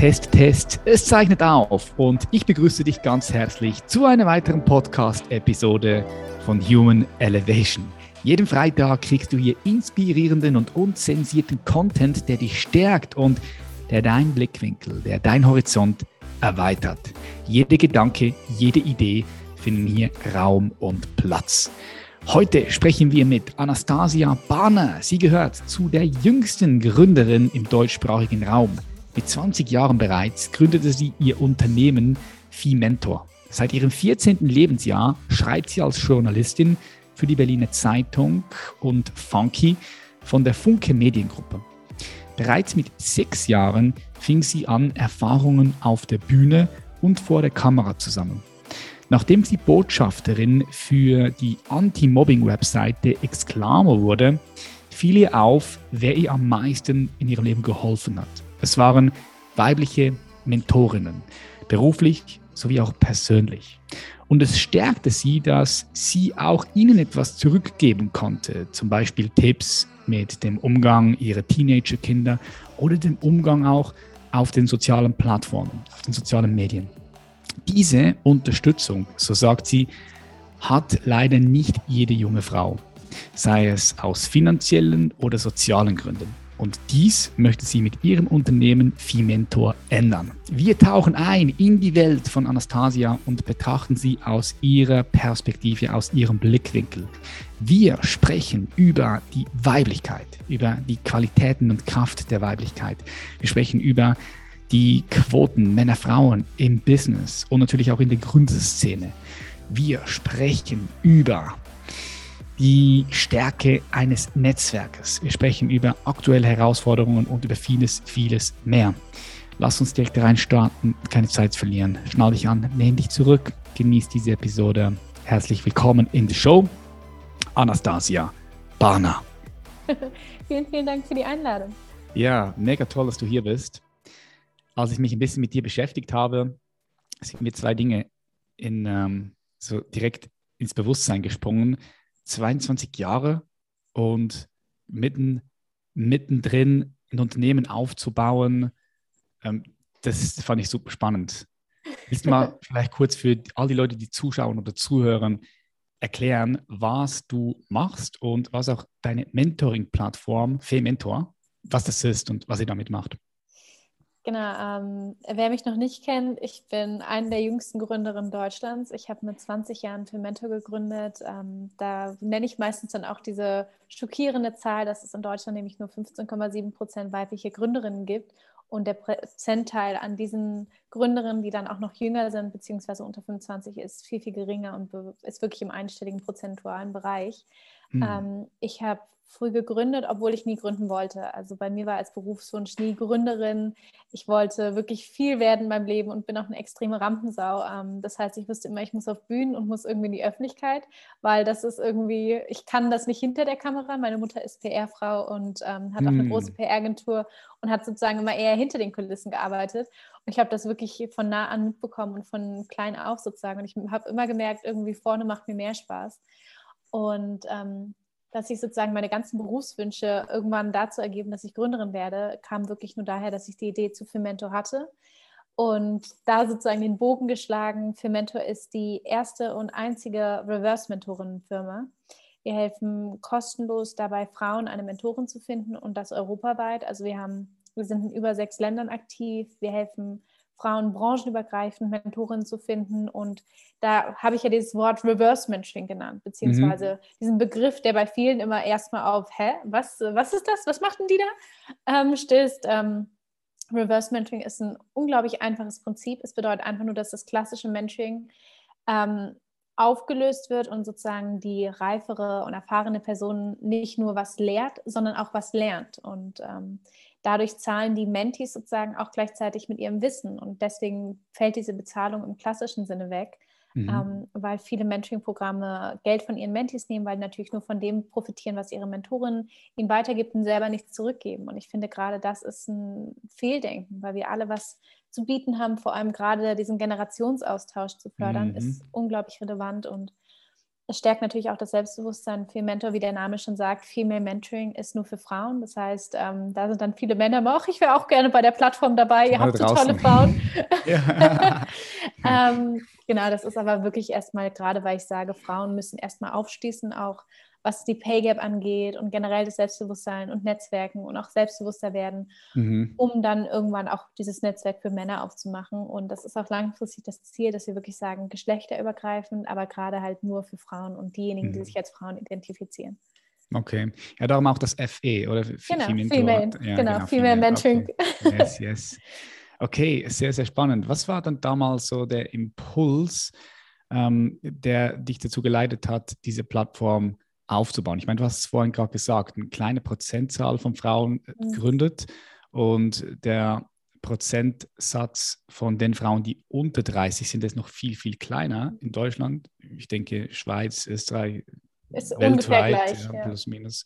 Test, Test. Es zeichnet auf und ich begrüße dich ganz herzlich zu einer weiteren Podcast-Episode von Human Elevation. Jeden Freitag kriegst du hier inspirierenden und unzensierten Content, der dich stärkt und der deinen Blickwinkel, der dein Horizont erweitert. Jede Gedanke, jede Idee finden hier Raum und Platz. Heute sprechen wir mit Anastasia Barner. Sie gehört zu der jüngsten Gründerin im deutschsprachigen Raum. Mit 20 Jahren bereits gründete sie ihr Unternehmen Mentor. Seit ihrem 14. Lebensjahr schreibt sie als Journalistin für die Berliner Zeitung und Funky von der Funke Mediengruppe. Bereits mit sechs Jahren fing sie an, Erfahrungen auf der Bühne und vor der Kamera zu sammeln. Nachdem sie Botschafterin für die Anti-Mobbing-Webseite Exclamo wurde, fiel ihr auf, wer ihr am meisten in ihrem Leben geholfen hat. Es waren weibliche Mentorinnen, beruflich sowie auch persönlich. Und es stärkte sie, dass sie auch ihnen etwas zurückgeben konnte, zum Beispiel Tipps mit dem Umgang ihrer Teenagerkinder oder dem Umgang auch auf den sozialen Plattformen, auf den sozialen Medien. Diese Unterstützung, so sagt sie, hat leider nicht jede junge Frau, sei es aus finanziellen oder sozialen Gründen. Und dies möchte sie mit ihrem Unternehmen Fimentor ändern. Wir tauchen ein in die Welt von Anastasia und betrachten sie aus ihrer Perspektive, aus ihrem Blickwinkel. Wir sprechen über die Weiblichkeit, über die Qualitäten und Kraft der Weiblichkeit. Wir sprechen über die Quoten Männer, Frauen im Business und natürlich auch in der Gründerszene. Wir sprechen über die Stärke eines Netzwerkes. Wir sprechen über aktuelle Herausforderungen und über vieles, vieles mehr. Lass uns direkt reinstarten, keine Zeit verlieren. Schnall dich an, lehn dich zurück, genieß diese Episode. Herzlich willkommen in der Show, Anastasia Barner. vielen, vielen Dank für die Einladung. Ja, mega toll, dass du hier bist als ich mich ein bisschen mit dir beschäftigt habe, sind mir zwei Dinge in, ähm, so direkt ins Bewusstsein gesprungen. 22 Jahre und mitten, mittendrin ein Unternehmen aufzubauen, ähm, das fand ich super spannend. Willst du mal vielleicht kurz für all die Leute, die zuschauen oder zuhören, erklären, was du machst und was auch deine Mentoring-Plattform, Fe-Mentor, was das ist und was ihr damit macht? Genau, ähm, wer mich noch nicht kennt, ich bin eine der jüngsten Gründerinnen Deutschlands. Ich habe mit 20 Jahren Filmento gegründet. Ähm, da nenne ich meistens dann auch diese schockierende Zahl, dass es in Deutschland nämlich nur 15,7 Prozent weibliche Gründerinnen gibt. Und der Prozentteil an diesen Gründerinnen, die dann auch noch jünger sind, beziehungsweise unter 25, ist viel, viel geringer und ist wirklich im einstelligen prozentualen Bereich. Mhm. Ähm, ich habe früh gegründet, obwohl ich nie gründen wollte. Also bei mir war als Berufswunsch nie Gründerin. Ich wollte wirklich viel werden in meinem Leben und bin auch eine extreme Rampensau. Ähm, das heißt, ich wusste immer, ich muss auf Bühnen und muss irgendwie in die Öffentlichkeit, weil das ist irgendwie, ich kann das nicht hinter der Kamera. Meine Mutter ist PR-Frau und ähm, hat auch eine hm. große PR-Agentur und hat sozusagen immer eher hinter den Kulissen gearbeitet. Und ich habe das wirklich von nah an mitbekommen und von klein auf sozusagen. Und ich habe immer gemerkt, irgendwie vorne macht mir mehr Spaß. Und ähm, dass sich sozusagen meine ganzen Berufswünsche irgendwann dazu ergeben, dass ich Gründerin werde, kam wirklich nur daher, dass ich die Idee zu Firmentor hatte. Und da sozusagen den Bogen geschlagen, Firmentor ist die erste und einzige Reverse-Mentorinnenfirma. Wir helfen kostenlos dabei, Frauen eine Mentorin zu finden und das europaweit. Also wir haben, wir sind in über sechs Ländern aktiv. Wir helfen Frauen branchenübergreifend Mentorinnen zu finden. Und da habe ich ja dieses Wort Reverse Mentoring genannt, beziehungsweise mhm. diesen Begriff, der bei vielen immer erstmal auf, hä, was, was ist das? Was machten die da? Ähm, stößt. Ähm, Reverse Mentoring ist ein unglaublich einfaches Prinzip. Es bedeutet einfach nur, dass das klassische Mentoring ähm, aufgelöst wird und sozusagen die reifere und erfahrene Person nicht nur was lehrt, sondern auch was lernt. Und ähm, dadurch zahlen die Mentis sozusagen auch gleichzeitig mit ihrem Wissen. Und deswegen fällt diese Bezahlung im klassischen Sinne weg, mhm. ähm, weil viele Mentoring-Programme Geld von ihren Mentis nehmen, weil natürlich nur von dem profitieren, was ihre Mentorin ihnen weitergibt und selber nichts zurückgeben. Und ich finde gerade das ist ein Fehldenken, weil wir alle was zu bieten haben, vor allem gerade diesen Generationsaustausch zu fördern, mhm. ist unglaublich relevant und es stärkt natürlich auch das Selbstbewusstsein. Viel Mentor, wie der Name schon sagt, Female Mentoring ist nur für Frauen. Das heißt, ähm, da sind dann viele Männer, aber auch ich wäre auch gerne bei der Plattform dabei. Ihr habt so tolle Frauen. ähm, genau, das ist aber wirklich erstmal, gerade weil ich sage, Frauen müssen erstmal aufschließen, auch was die Pay Gap angeht und generell das Selbstbewusstsein und Netzwerken und auch selbstbewusster werden, mhm. um dann irgendwann auch dieses Netzwerk für Männer aufzumachen. Und das ist auch langfristig das Ziel, dass wir wirklich sagen, geschlechterübergreifend, aber gerade halt nur für Frauen und diejenigen, mhm. die sich als Frauen identifizieren. Okay. Ja, darum auch das FE, oder? Genau, Female, Female, ja, genau, genau, Female Mentoring. Okay. Yes, yes. Okay, sehr, sehr spannend. Was war dann damals so der Impuls, ähm, der dich dazu geleitet hat, diese Plattform aufzubauen. Ich meine, du hast es vorhin gerade gesagt, eine kleine Prozentzahl von Frauen äh, mhm. gründet und der Prozentsatz von den Frauen, die unter 30 sind, ist noch viel, viel kleiner in Deutschland. Ich denke, Schweiz, Österreich, ist weltweit, gleich, ja, plus minus,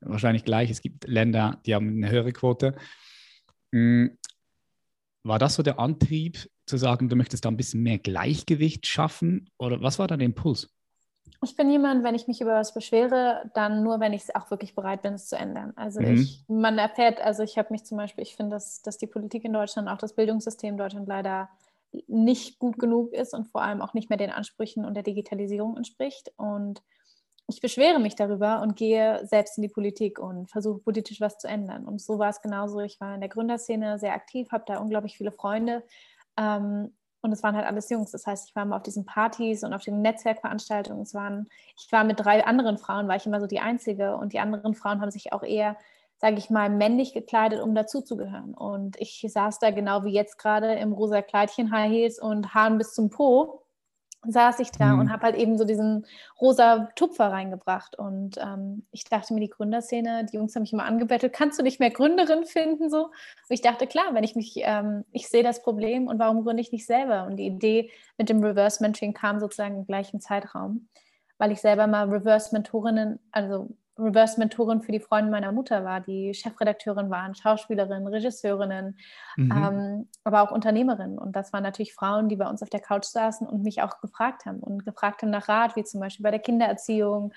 wahrscheinlich gleich. Es gibt Länder, die haben eine höhere Quote. Hm, war das so der Antrieb, zu sagen, du möchtest da ein bisschen mehr Gleichgewicht schaffen? Oder was war da der Impuls? Ich bin jemand, wenn ich mich über was beschwere, dann nur, wenn ich auch wirklich bereit bin, es zu ändern. Also mhm. ich, man erfährt, also ich habe mich zum Beispiel, ich finde, dass, dass die Politik in Deutschland, auch das Bildungssystem in Deutschland leider nicht gut genug ist und vor allem auch nicht mehr den Ansprüchen und der Digitalisierung entspricht. Und ich beschwere mich darüber und gehe selbst in die Politik und versuche politisch was zu ändern. Und so war es genauso. Ich war in der Gründerszene sehr aktiv, habe da unglaublich viele Freunde. Ähm, und es waren halt alles Jungs. Das heißt, ich war immer auf diesen Partys und auf den Netzwerkveranstaltungen. Es waren, ich war mit drei anderen Frauen, war ich immer so die Einzige. Und die anderen Frauen haben sich auch eher, sage ich mal, männlich gekleidet, um dazuzugehören. Und ich saß da genau wie jetzt gerade im rosa Kleidchen, High Heels und Haaren bis zum Po saß ich da mhm. und habe halt eben so diesen rosa Tupfer reingebracht. Und ähm, ich dachte mir, die Gründerszene, die Jungs haben mich immer angebettelt, kannst du nicht mehr Gründerin finden? So. Und ich dachte, klar, wenn ich mich, ähm, ich sehe das Problem und warum gründe ich nicht selber? Und die Idee mit dem Reverse Mentoring kam sozusagen im gleichen Zeitraum, weil ich selber mal Reverse Mentorinnen, also Reverse-Mentorin für die Freunde meiner Mutter war, die Chefredakteurin waren, Schauspielerinnen, Regisseurinnen, mhm. ähm, aber auch Unternehmerinnen. Und das waren natürlich Frauen, die bei uns auf der Couch saßen und mich auch gefragt haben und gefragt haben nach Rat, wie zum Beispiel bei der Kindererziehung.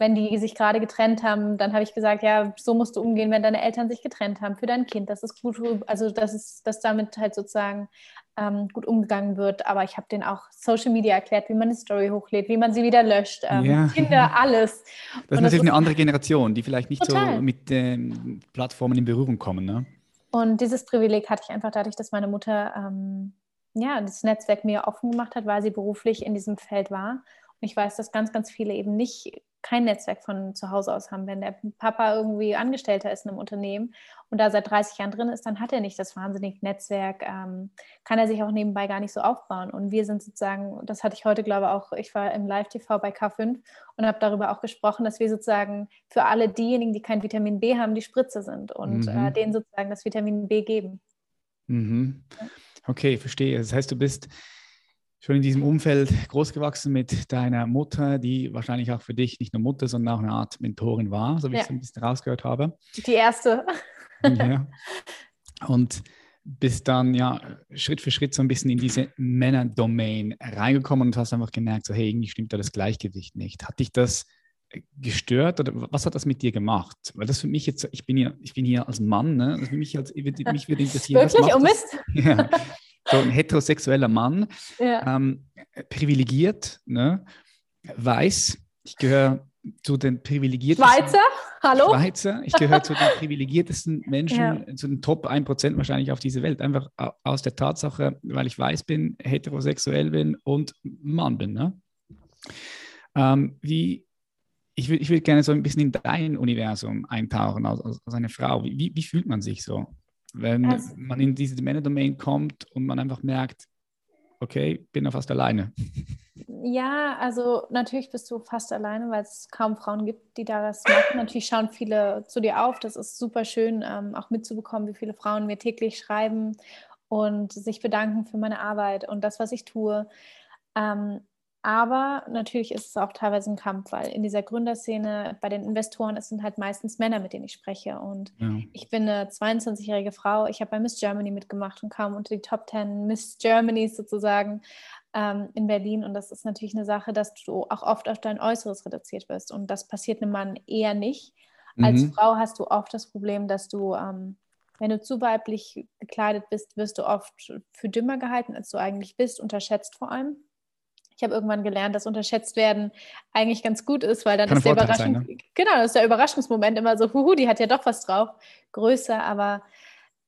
Wenn die sich gerade getrennt haben, dann habe ich gesagt, ja, so musst du umgehen, wenn deine Eltern sich getrennt haben für dein Kind. Das ist gut, also das ist, dass damit halt sozusagen ähm, gut umgegangen wird. Aber ich habe denen auch Social Media erklärt, wie man eine Story hochlädt, wie man sie wieder löscht, ähm, ja. Kinder, alles. Das ist Und natürlich das eine andere Generation, die vielleicht nicht total. so mit ähm, Plattformen in Berührung kommen. Ne? Und dieses Privileg hatte ich einfach dadurch, dass meine Mutter ähm, ja, das Netzwerk mir offen gemacht hat, weil sie beruflich in diesem Feld war. Und ich weiß, dass ganz, ganz viele eben nicht kein Netzwerk von zu Hause aus haben. Wenn der Papa irgendwie Angestellter ist in einem Unternehmen und da seit 30 Jahren drin ist, dann hat er nicht das wahnsinnige Netzwerk, ähm, kann er sich auch nebenbei gar nicht so aufbauen. Und wir sind sozusagen, das hatte ich heute, glaube ich, auch, ich war im Live-TV bei K5 und habe darüber auch gesprochen, dass wir sozusagen für alle diejenigen, die kein Vitamin B haben, die Spritze sind und äh, mhm. äh, denen sozusagen das Vitamin B geben. Mhm. Okay, verstehe. Das heißt, du bist schon in diesem Umfeld groß gewachsen mit deiner Mutter, die wahrscheinlich auch für dich nicht nur Mutter, sondern auch eine Art Mentorin war, so wie ja. ich es ein bisschen rausgehört habe. Die erste. ja. Und bist dann ja Schritt für Schritt so ein bisschen in diese Männerdomain reingekommen und hast einfach gemerkt, so hey, irgendwie stimmt da das Gleichgewicht nicht. Hat dich das gestört oder was hat das mit dir gemacht? Weil das für mich jetzt, ich bin hier, ich bin hier als Mann, ne? Also für mich, als, mich würde interessieren. Wirklich? Oh Mist? Ja so ein heterosexueller Mann, ja. ähm, privilegiert, ne? weiß, ich gehöre zu den privilegiertesten. Schweizer? Hallo? Schweizer. Ich gehöre zu den privilegiertesten Menschen, ja. zu den Top 1% wahrscheinlich auf dieser Welt. Einfach aus der Tatsache, weil ich weiß bin, heterosexuell bin und Mann bin. Ne? Ähm, wie, ich würde ich würd gerne so ein bisschen in dein Universum eintauchen als, als eine Frau. Wie, wie fühlt man sich so? Wenn also, man in diese Männerdomain kommt und man einfach merkt, okay, bin da fast alleine. Ja, also natürlich bist du fast alleine, weil es kaum Frauen gibt, die da was machen. Natürlich schauen viele zu dir auf. Das ist super schön, ähm, auch mitzubekommen, wie viele Frauen mir täglich schreiben und sich bedanken für meine Arbeit und das, was ich tue. Ähm, aber natürlich ist es auch teilweise ein Kampf, weil in dieser Gründerszene bei den Investoren, es sind halt meistens Männer, mit denen ich spreche. Und ja. ich bin eine 22-jährige Frau. Ich habe bei Miss Germany mitgemacht und kam unter die Top 10 Miss Germanys sozusagen ähm, in Berlin. Und das ist natürlich eine Sache, dass du auch oft auf dein Äußeres reduziert wirst. Und das passiert einem Mann eher nicht. Mhm. Als Frau hast du oft das Problem, dass du, ähm, wenn du zu weiblich gekleidet bist, wirst du oft für dümmer gehalten, als du eigentlich bist, unterschätzt vor allem. Ich habe irgendwann gelernt, dass unterschätzt werden eigentlich ganz gut ist, weil dann Kann ist der Überraschung, sein, ne? genau, das ist der Überraschungsmoment immer so, huhu, die hat ja doch was drauf, größer, aber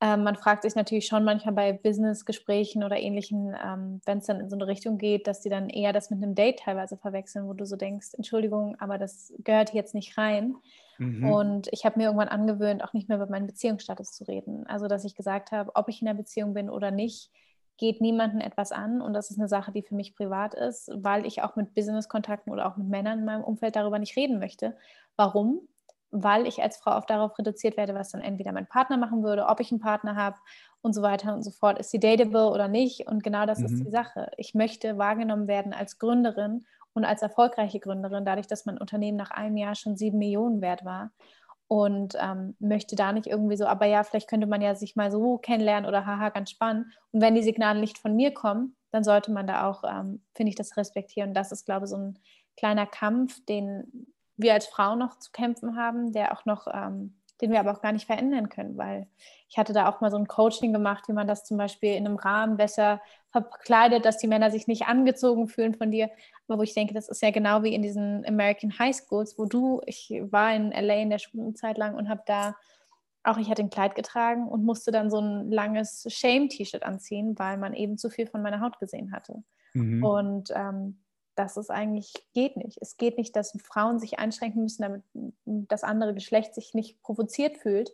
ähm, man fragt sich natürlich schon manchmal bei Business-Gesprächen oder ähnlichen, ähm, wenn es dann in so eine Richtung geht, dass die dann eher das mit einem Date teilweise verwechseln, wo du so denkst, Entschuldigung, aber das gehört jetzt nicht rein. Mhm. Und ich habe mir irgendwann angewöhnt, auch nicht mehr über meinen Beziehungsstatus zu reden. Also, dass ich gesagt habe, ob ich in einer Beziehung bin oder nicht, geht niemanden etwas an und das ist eine Sache, die für mich privat ist, weil ich auch mit Business-Kontakten oder auch mit Männern in meinem Umfeld darüber nicht reden möchte. Warum? Weil ich als Frau oft darauf reduziert werde, was dann entweder mein Partner machen würde, ob ich einen Partner habe und so weiter und so fort. Ist sie dateable oder nicht? Und genau das mhm. ist die Sache. Ich möchte wahrgenommen werden als Gründerin und als erfolgreiche Gründerin, dadurch, dass mein Unternehmen nach einem Jahr schon sieben Millionen wert war und ähm, möchte da nicht irgendwie so, aber ja, vielleicht könnte man ja sich mal so kennenlernen oder haha, ganz spannend. Und wenn die Signale nicht von mir kommen, dann sollte man da auch, ähm, finde ich, das respektieren. Das ist, glaube ich, so ein kleiner Kampf, den wir als Frau noch zu kämpfen haben, der auch noch ähm, den wir aber auch gar nicht verändern können, weil ich hatte da auch mal so ein Coaching gemacht, wie man das zum Beispiel in einem Rahmen besser verkleidet, dass die Männer sich nicht angezogen fühlen von dir. Aber wo ich denke, das ist ja genau wie in diesen American High Schools, wo du, ich war in LA in der Schulzeit lang und habe da auch, ich hatte ein Kleid getragen und musste dann so ein langes Shame-T-Shirt anziehen, weil man eben zu viel von meiner Haut gesehen hatte. Mhm. Und ähm, dass es eigentlich geht nicht. Es geht nicht, dass Frauen sich einschränken müssen, damit das andere Geschlecht sich nicht provoziert fühlt.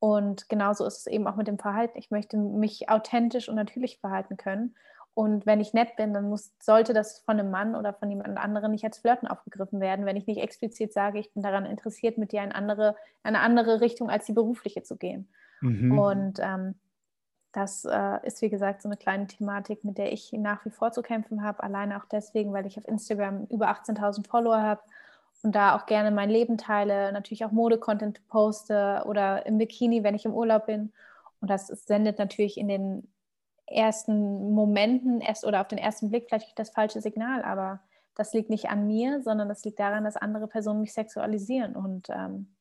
Und genauso ist es eben auch mit dem Verhalten. Ich möchte mich authentisch und natürlich verhalten können. Und wenn ich nett bin, dann muss, sollte das von einem Mann oder von jemand anderem nicht als Flirten aufgegriffen werden, wenn ich nicht explizit sage, ich bin daran interessiert, mit dir in andere, eine andere Richtung als die berufliche zu gehen. Mhm. Und ähm, das äh, ist, wie gesagt, so eine kleine Thematik, mit der ich nach wie vor zu kämpfen habe. Alleine auch deswegen, weil ich auf Instagram über 18.000 Follower habe und da auch gerne mein Leben teile, natürlich auch Mode-Content poste oder im Bikini, wenn ich im Urlaub bin. Und das sendet natürlich in den ersten Momenten erst oder auf den ersten Blick vielleicht das falsche Signal, aber das liegt nicht an mir, sondern das liegt daran, dass andere Personen mich sexualisieren. Und ähm,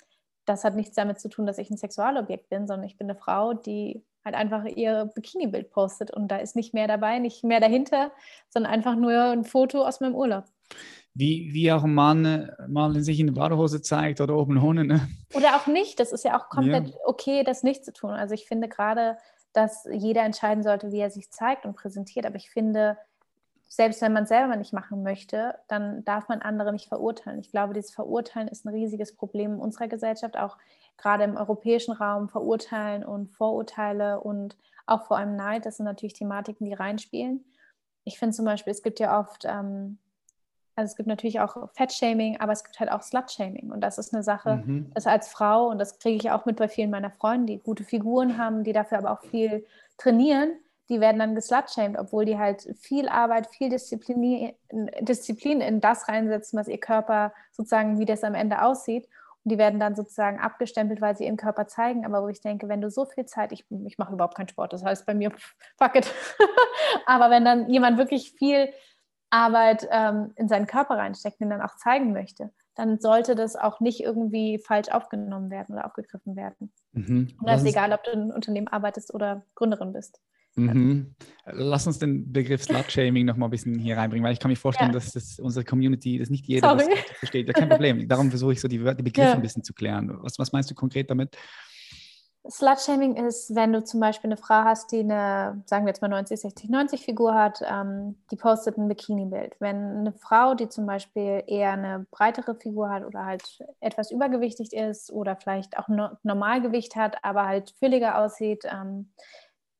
das hat nichts damit zu tun, dass ich ein Sexualobjekt bin, sondern ich bin eine Frau, die halt einfach ihr Bikini-Bild postet und da ist nicht mehr dabei, nicht mehr dahinter, sondern einfach nur ein Foto aus meinem Urlaub. Wie, wie auch ein Mann äh, mal in sich in der Badehose zeigt oder oben ohne. Ne? Oder auch nicht. Das ist ja auch komplett ja. okay, das nicht zu tun. Also ich finde gerade, dass jeder entscheiden sollte, wie er sich zeigt und präsentiert. Aber ich finde, selbst wenn man es selber nicht machen möchte, dann darf man andere nicht verurteilen. Ich glaube, dieses Verurteilen ist ein riesiges Problem in unserer Gesellschaft, auch gerade im europäischen Raum. Verurteilen und Vorurteile und auch vor allem Neid, das sind natürlich Thematiken, die reinspielen. Ich finde zum Beispiel, es gibt ja oft, ähm, also es gibt natürlich auch Fettshaming, aber es gibt halt auch Slutshaming. Und das ist eine Sache, mhm. dass als Frau, und das kriege ich auch mit bei vielen meiner Freunde, die gute Figuren haben, die dafür aber auch viel trainieren, die werden dann geslutshamed, obwohl die halt viel Arbeit, viel Disziplin, Disziplin in das reinsetzen, was ihr Körper sozusagen, wie das am Ende aussieht. Und die werden dann sozusagen abgestempelt, weil sie ihren Körper zeigen. Aber wo ich denke, wenn du so viel Zeit, ich, ich mache überhaupt keinen Sport, das heißt bei mir, fuck it. Aber wenn dann jemand wirklich viel Arbeit ähm, in seinen Körper reinsteckt und dann auch zeigen möchte, dann sollte das auch nicht irgendwie falsch aufgenommen werden oder aufgegriffen werden. Mhm. Und das ist egal, ob du in einem Unternehmen arbeitest oder Gründerin bist. Mhm. Lass uns den Begriff Slut-Shaming noch mal ein bisschen hier reinbringen, weil ich kann mir vorstellen, ja. dass das unsere Community, das nicht jeder das versteht. Ja, kein Problem. Darum versuche ich so die, die Begriffe ja. ein bisschen zu klären. Was, was meinst du konkret damit? Slut-Shaming ist, wenn du zum Beispiel eine Frau hast, die eine, sagen wir jetzt mal 90, 60, 90 Figur hat, ähm, die postet ein Bikini-Bild. Wenn eine Frau, die zum Beispiel eher eine breitere Figur hat oder halt etwas übergewichtig ist oder vielleicht auch no Normalgewicht hat, aber halt fülliger aussieht, ähm,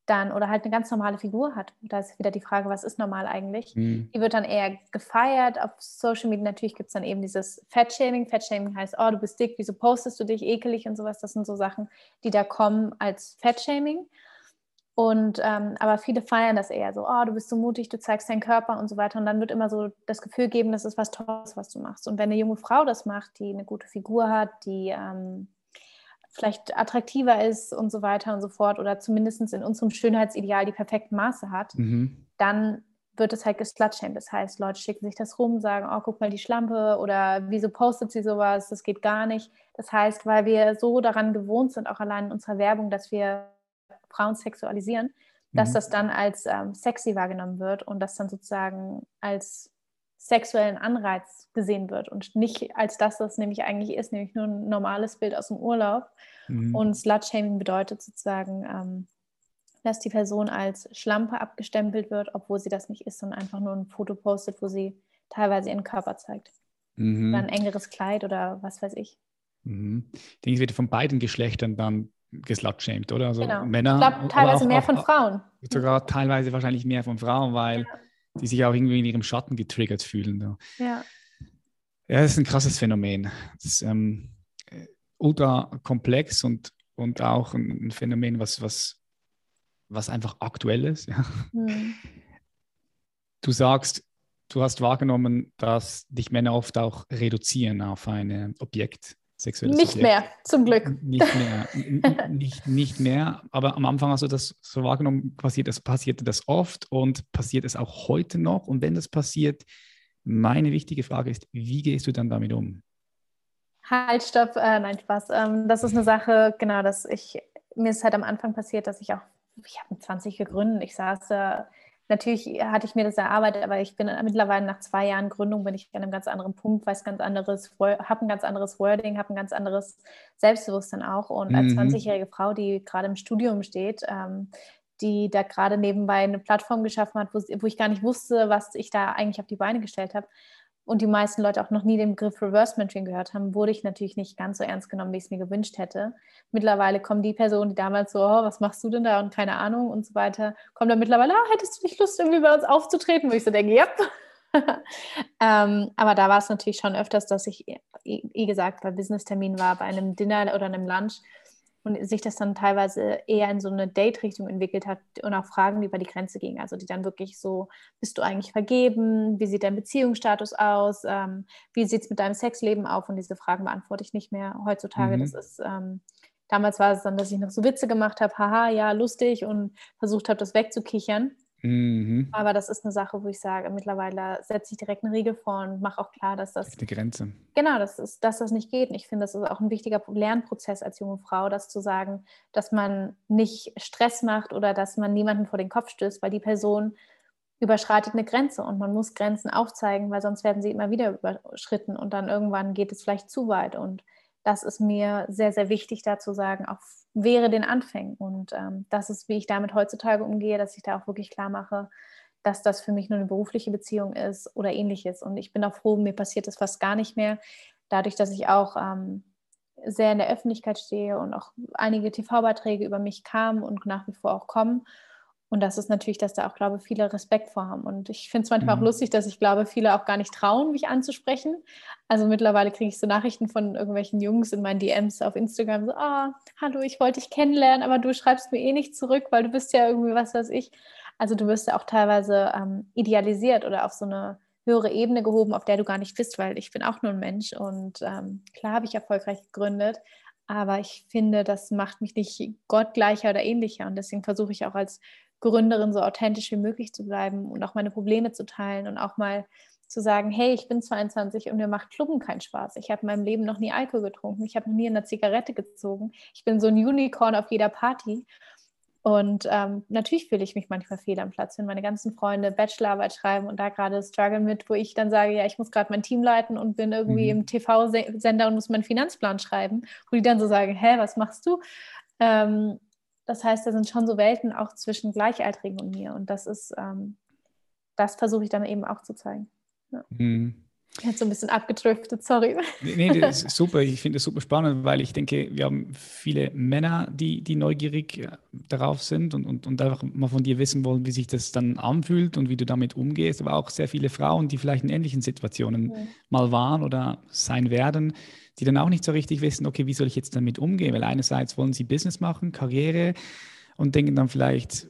dann oder halt eine ganz normale Figur hat. Da ist wieder die Frage, was ist normal eigentlich? Mhm. Die wird dann eher gefeiert. Auf Social Media natürlich gibt es dann eben dieses Fettshaming. Fettshaming heißt, oh, du bist dick, wieso postest du dich ekelig und sowas. Das sind so Sachen, die da kommen als Fettshaming. Und ähm, aber viele feiern das eher so, oh, du bist so mutig, du zeigst deinen Körper und so weiter. Und dann wird immer so das Gefühl geben, das ist was Tolles, was du machst. Und wenn eine junge Frau das macht, die eine gute Figur hat, die ähm, vielleicht attraktiver ist und so weiter und so fort, oder zumindest in unserem Schönheitsideal die perfekten Maße hat, mhm. dann wird es halt geslutshamed. Das heißt, Leute schicken sich das rum, sagen, oh, guck mal die Schlampe oder wieso postet sie sowas, das geht gar nicht. Das heißt, weil wir so daran gewohnt sind, auch allein in unserer Werbung, dass wir Frauen sexualisieren, dass mhm. das dann als ähm, sexy wahrgenommen wird und das dann sozusagen als sexuellen Anreiz gesehen wird und nicht als das, das nämlich eigentlich ist, nämlich nur ein normales Bild aus dem Urlaub. Mhm. Und Slutshaming bedeutet sozusagen, ähm, dass die Person als Schlampe abgestempelt wird, obwohl sie das nicht ist und einfach nur ein Foto postet, wo sie teilweise ihren Körper zeigt. Mhm. Oder ein engeres Kleid oder was weiß ich. Mhm. Ich denke, es wird von beiden Geschlechtern dann geslutshamed, oder? Also genau. Männer. Ich glaube, teilweise auch, mehr von Frauen. Sogar teilweise wahrscheinlich mehr von Frauen, weil ja. Die sich auch irgendwie in ihrem Schatten getriggert fühlen. Ja. Ja, das ist ein krasses Phänomen. Das ist ähm, ultra komplex und, und auch ein Phänomen, was, was, was einfach aktuell ist. Ja. Mhm. Du sagst, du hast wahrgenommen, dass dich Männer oft auch reduzieren auf ein Objekt sexuelles Nicht Objekt. mehr, zum Glück. Nicht mehr, nicht, nicht mehr. Aber am Anfang hast du das so wahrgenommen, passiert das, passierte das oft und passiert es auch heute noch. Und wenn das passiert, meine wichtige Frage ist, wie gehst du dann damit um? Halt, stopp, äh, nein, Spaß. Ähm, das ist eine Sache, genau, dass ich, mir ist halt am Anfang passiert, dass ich auch, ich habe mit 20 gegründet, ich saß da natürlich hatte ich mir das erarbeitet, aber ich bin mittlerweile nach zwei Jahren Gründung bin ich an einem ganz anderen Punkt, weiß ganz anderes, habe ein ganz anderes Wording, habe ein ganz anderes Selbstbewusstsein auch. Und als mhm. 20-jährige Frau, die gerade im Studium steht, ähm, die da gerade nebenbei eine Plattform geschaffen hat, wo, wo, ich gar nicht wusste, was ich da eigentlich auf die Beine gestellt habe, und die meisten Leute auch noch nie den Begriff Reverse Mentoring gehört haben, wurde ich natürlich nicht ganz so ernst genommen, wie ich es mir gewünscht hätte. Mittlerweile kommen die Personen, die damals so, oh, was machst du denn da und keine Ahnung und so weiter, kommen dann mittlerweile, ah, hättest du nicht Lust, irgendwie bei uns aufzutreten? Wo ich so denke, ja. ähm, aber da war es natürlich schon öfters, dass ich, wie gesagt, bei Business-Termin war, bei einem Dinner oder einem Lunch und sich das dann teilweise eher in so eine Date-Richtung entwickelt hat und auch Fragen, die über die Grenze gingen. Also die dann wirklich so, bist du eigentlich vergeben? Wie sieht dein Beziehungsstatus aus? Ähm, wie sieht es mit deinem Sexleben auf? Und diese Fragen beantworte ich nicht mehr heutzutage. Mhm. Das ist, ähm, damals war es dann, dass ich noch so Witze gemacht habe, haha, ja, lustig und versucht habe, das wegzukichern. Mhm. Aber das ist eine Sache, wo ich sage, mittlerweile setze ich direkt eine Regel vor und mache auch klar, dass das. Die Grenze. Genau, das ist, dass das nicht geht. Und ich finde, das ist auch ein wichtiger Lernprozess als junge Frau, das zu sagen, dass man nicht Stress macht oder dass man niemanden vor den Kopf stößt, weil die Person überschreitet eine Grenze und man muss Grenzen aufzeigen, weil sonst werden sie immer wieder überschritten und dann irgendwann geht es vielleicht zu weit. Und das ist mir sehr, sehr wichtig, da zu sagen, auch wäre den Anfängen. Und ähm, das ist, wie ich damit heutzutage umgehe, dass ich da auch wirklich klar mache, dass das für mich nur eine berufliche Beziehung ist oder ähnliches. Und ich bin auch froh, mir passiert das fast gar nicht mehr, dadurch, dass ich auch ähm, sehr in der Öffentlichkeit stehe und auch einige TV-Beiträge über mich kamen und nach wie vor auch kommen. Und das ist natürlich, dass da auch, glaube ich, viele Respekt vor haben. Und ich finde es manchmal mhm. auch lustig, dass ich glaube, viele auch gar nicht trauen, mich anzusprechen. Also mittlerweile kriege ich so Nachrichten von irgendwelchen Jungs in meinen DMs auf Instagram, so, ah, hallo, ich wollte dich kennenlernen, aber du schreibst mir eh nicht zurück, weil du bist ja irgendwie, was weiß ich. Also du wirst ja auch teilweise ähm, idealisiert oder auf so eine höhere Ebene gehoben, auf der du gar nicht bist, weil ich bin auch nur ein Mensch und ähm, klar habe ich erfolgreich gegründet, aber ich finde, das macht mich nicht gottgleicher oder ähnlicher und deswegen versuche ich auch als Gründerin so authentisch wie möglich zu bleiben und auch meine Probleme zu teilen und auch mal zu sagen, hey, ich bin 22 und mir macht Klubben keinen Spaß. Ich habe in meinem Leben noch nie Alkohol getrunken. Ich habe noch nie eine Zigarette gezogen. Ich bin so ein Unicorn auf jeder Party. Und ähm, natürlich fühle ich mich manchmal fehl am Platz, wenn meine ganzen Freunde Bachelorarbeit schreiben und da gerade struggle mit, wo ich dann sage, ja, ich muss gerade mein Team leiten und bin irgendwie mhm. im TV-Sender und muss meinen Finanzplan schreiben. Wo die dann so sagen, hä, was machst du? Ähm, das heißt, da sind schon so Welten auch zwischen Gleichaltrigen und mir. Und das ist, ähm, das versuche ich dann eben auch zu zeigen. Ja. Mhm. Jetzt so ein bisschen abgedriftet, sorry. Nee, das ist super. Ich finde es super spannend, weil ich denke, wir haben viele Männer, die, die neugierig äh, darauf sind und, und, und einfach mal von dir wissen wollen, wie sich das dann anfühlt und wie du damit umgehst. Aber auch sehr viele Frauen, die vielleicht in ähnlichen Situationen ja. mal waren oder sein werden, die dann auch nicht so richtig wissen, okay, wie soll ich jetzt damit umgehen? Weil einerseits wollen sie Business machen, Karriere und denken dann vielleicht,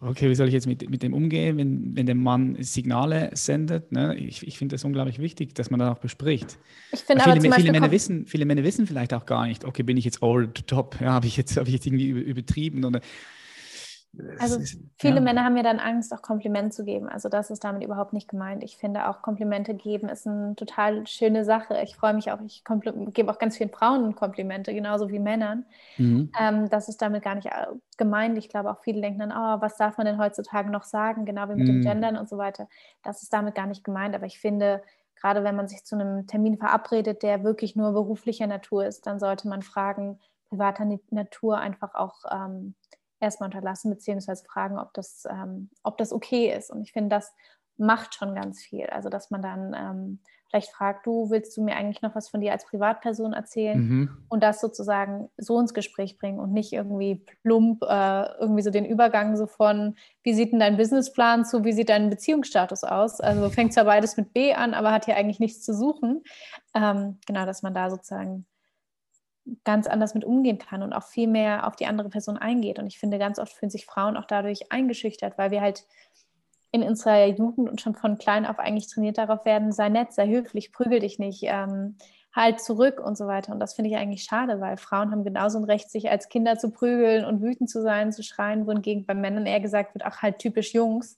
okay, wie soll ich jetzt mit, mit dem umgehen, wenn, wenn der Mann Signale sendet? Ne? Ich, ich finde das unglaublich wichtig, dass man das auch bespricht. Ich finde aber viele, viele Männer wissen, viele Männer wissen vielleicht auch gar nicht, okay, bin ich jetzt old top, ja, habe ich jetzt, habe ich jetzt irgendwie übertrieben oder also viele ja. Männer haben ja dann Angst, auch Kompliment zu geben. Also das ist damit überhaupt nicht gemeint. Ich finde auch Komplimente geben ist eine total schöne Sache. Ich freue mich auch, ich gebe auch ganz vielen Frauen Komplimente, genauso wie Männern. Mhm. Ähm, das ist damit gar nicht äh, gemeint. Ich glaube auch viele denken dann, oh, was darf man denn heutzutage noch sagen, genau wie mit mhm. dem Gendern und so weiter. Das ist damit gar nicht gemeint. Aber ich finde, gerade wenn man sich zu einem Termin verabredet, der wirklich nur beruflicher Natur ist, dann sollte man Fragen privater Natur einfach auch ähm, erstmal unterlassen, beziehungsweise fragen, ob das, ähm, ob das okay ist. Und ich finde, das macht schon ganz viel. Also, dass man dann ähm, vielleicht fragt, du willst du mir eigentlich noch was von dir als Privatperson erzählen mhm. und das sozusagen so ins Gespräch bringen und nicht irgendwie plump äh, irgendwie so den Übergang so von, wie sieht denn dein Businessplan zu, wie sieht dein Beziehungsstatus aus? Also fängt zwar beides mit B an, aber hat hier eigentlich nichts zu suchen. Ähm, genau, dass man da sozusagen ganz anders mit umgehen kann und auch viel mehr auf die andere Person eingeht. Und ich finde, ganz oft fühlen sich Frauen auch dadurch eingeschüchtert, weil wir halt in unserer Jugend und schon von klein auf eigentlich trainiert darauf werden, sei nett, sei höflich, prügel dich nicht, ähm, halt zurück und so weiter. Und das finde ich eigentlich schade, weil Frauen haben genauso ein Recht, sich als Kinder zu prügeln und wütend zu sein, zu schreien, wohingegen bei Männern eher gesagt wird, ach halt typisch Jungs,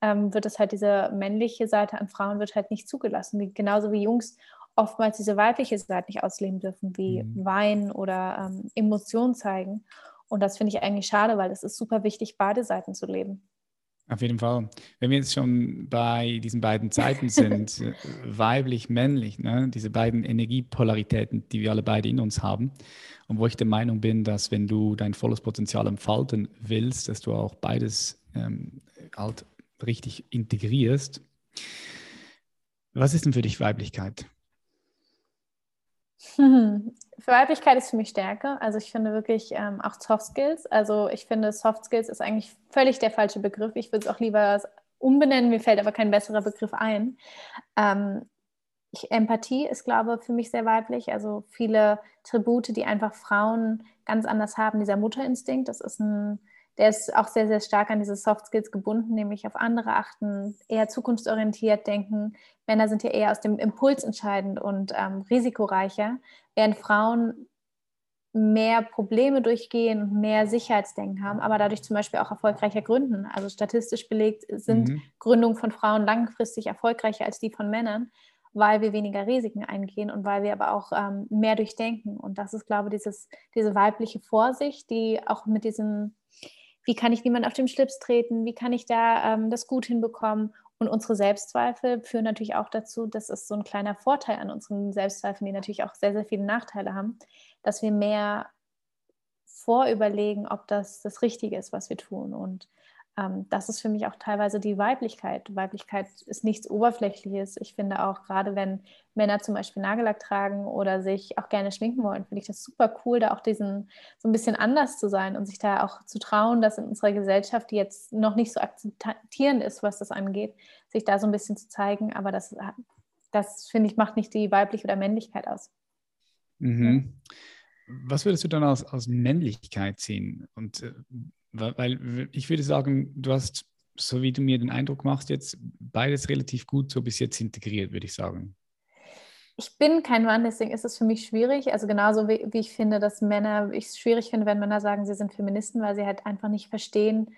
ähm, wird es halt diese männliche Seite an Frauen wird halt nicht zugelassen, genauso wie Jungs oftmals diese weibliche Seite nicht ausleben dürfen, wie mhm. Weinen oder ähm, Emotionen zeigen. Und das finde ich eigentlich schade, weil es ist super wichtig, beide Seiten zu leben. Auf jeden Fall. Wenn wir jetzt schon bei diesen beiden Seiten sind, äh, weiblich, männlich, ne, diese beiden Energiepolaritäten, die wir alle beide in uns haben, und wo ich der Meinung bin, dass wenn du dein volles Potenzial entfalten willst, dass du auch beides ähm, halt richtig integrierst. Was ist denn für dich Weiblichkeit? Hm. Für Weiblichkeit ist für mich Stärke. Also ich finde wirklich ähm, auch Soft Skills. Also ich finde Soft Skills ist eigentlich völlig der falsche Begriff. Ich würde es auch lieber umbenennen. Mir fällt aber kein besserer Begriff ein. Ähm, ich, Empathie ist, glaube ich, für mich sehr weiblich. Also viele Tribute, die einfach Frauen ganz anders haben. Dieser Mutterinstinkt, das ist ein der ist auch sehr, sehr stark an diese Soft Skills gebunden, nämlich auf andere achten, eher zukunftsorientiert denken. Männer sind ja eher aus dem Impuls entscheidend und ähm, risikoreicher, während Frauen mehr Probleme durchgehen und mehr Sicherheitsdenken haben, aber dadurch zum Beispiel auch erfolgreicher gründen. Also statistisch belegt sind mhm. Gründungen von Frauen langfristig erfolgreicher als die von Männern, weil wir weniger Risiken eingehen und weil wir aber auch ähm, mehr durchdenken. Und das ist, glaube ich, dieses, diese weibliche Vorsicht, die auch mit diesem wie kann ich niemand auf den Schlips treten, wie kann ich da ähm, das gut hinbekommen. Und unsere Selbstzweifel führen natürlich auch dazu, das ist so ein kleiner Vorteil an unseren Selbstzweifeln, die natürlich auch sehr, sehr viele Nachteile haben, dass wir mehr vorüberlegen, ob das das Richtige ist, was wir tun. Und das ist für mich auch teilweise die Weiblichkeit. Weiblichkeit ist nichts Oberflächliches. Ich finde auch, gerade wenn Männer zum Beispiel Nagellack tragen oder sich auch gerne schminken wollen, finde ich das super cool, da auch diesen so ein bisschen anders zu sein und sich da auch zu trauen, dass in unserer Gesellschaft, die jetzt noch nicht so akzeptierend ist, was das angeht, sich da so ein bisschen zu zeigen. Aber das, das finde ich, macht nicht die Weiblich- oder Männlichkeit aus. Mhm. Was würdest du dann aus, aus Männlichkeit sehen? Und äh, weil ich würde sagen, du hast, so wie du mir den Eindruck machst, jetzt beides relativ gut so bis jetzt integriert, würde ich sagen. Ich bin kein Mann, deswegen ist es für mich schwierig. Also genauso wie, wie ich finde, dass Männer, ich es schwierig finde, wenn Männer sagen, sie sind Feministen, weil sie halt einfach nicht verstehen,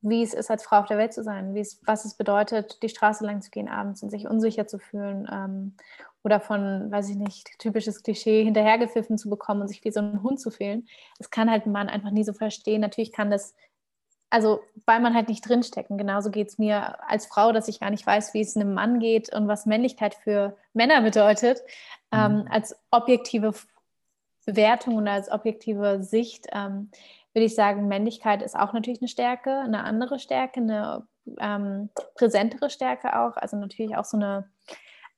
wie es ist, als Frau auf der Welt zu sein, wie es, was es bedeutet, die Straße lang zu gehen abends und sich unsicher zu fühlen ähm, oder von, weiß ich nicht, typisches Klischee hinterhergepfiffen zu bekommen und sich wie so ein Hund zu fühlen. Das kann halt ein Mann einfach nie so verstehen. Natürlich kann das, also weil man halt nicht drinstecken. Genauso geht es mir als Frau, dass ich gar nicht weiß, wie es einem Mann geht und was Männlichkeit für Männer bedeutet. Mhm. Ähm, als objektive Bewertung und als objektive Sicht ähm, würde ich sagen, Männlichkeit ist auch natürlich eine Stärke, eine andere Stärke, eine ähm, präsentere Stärke auch. Also natürlich auch so eine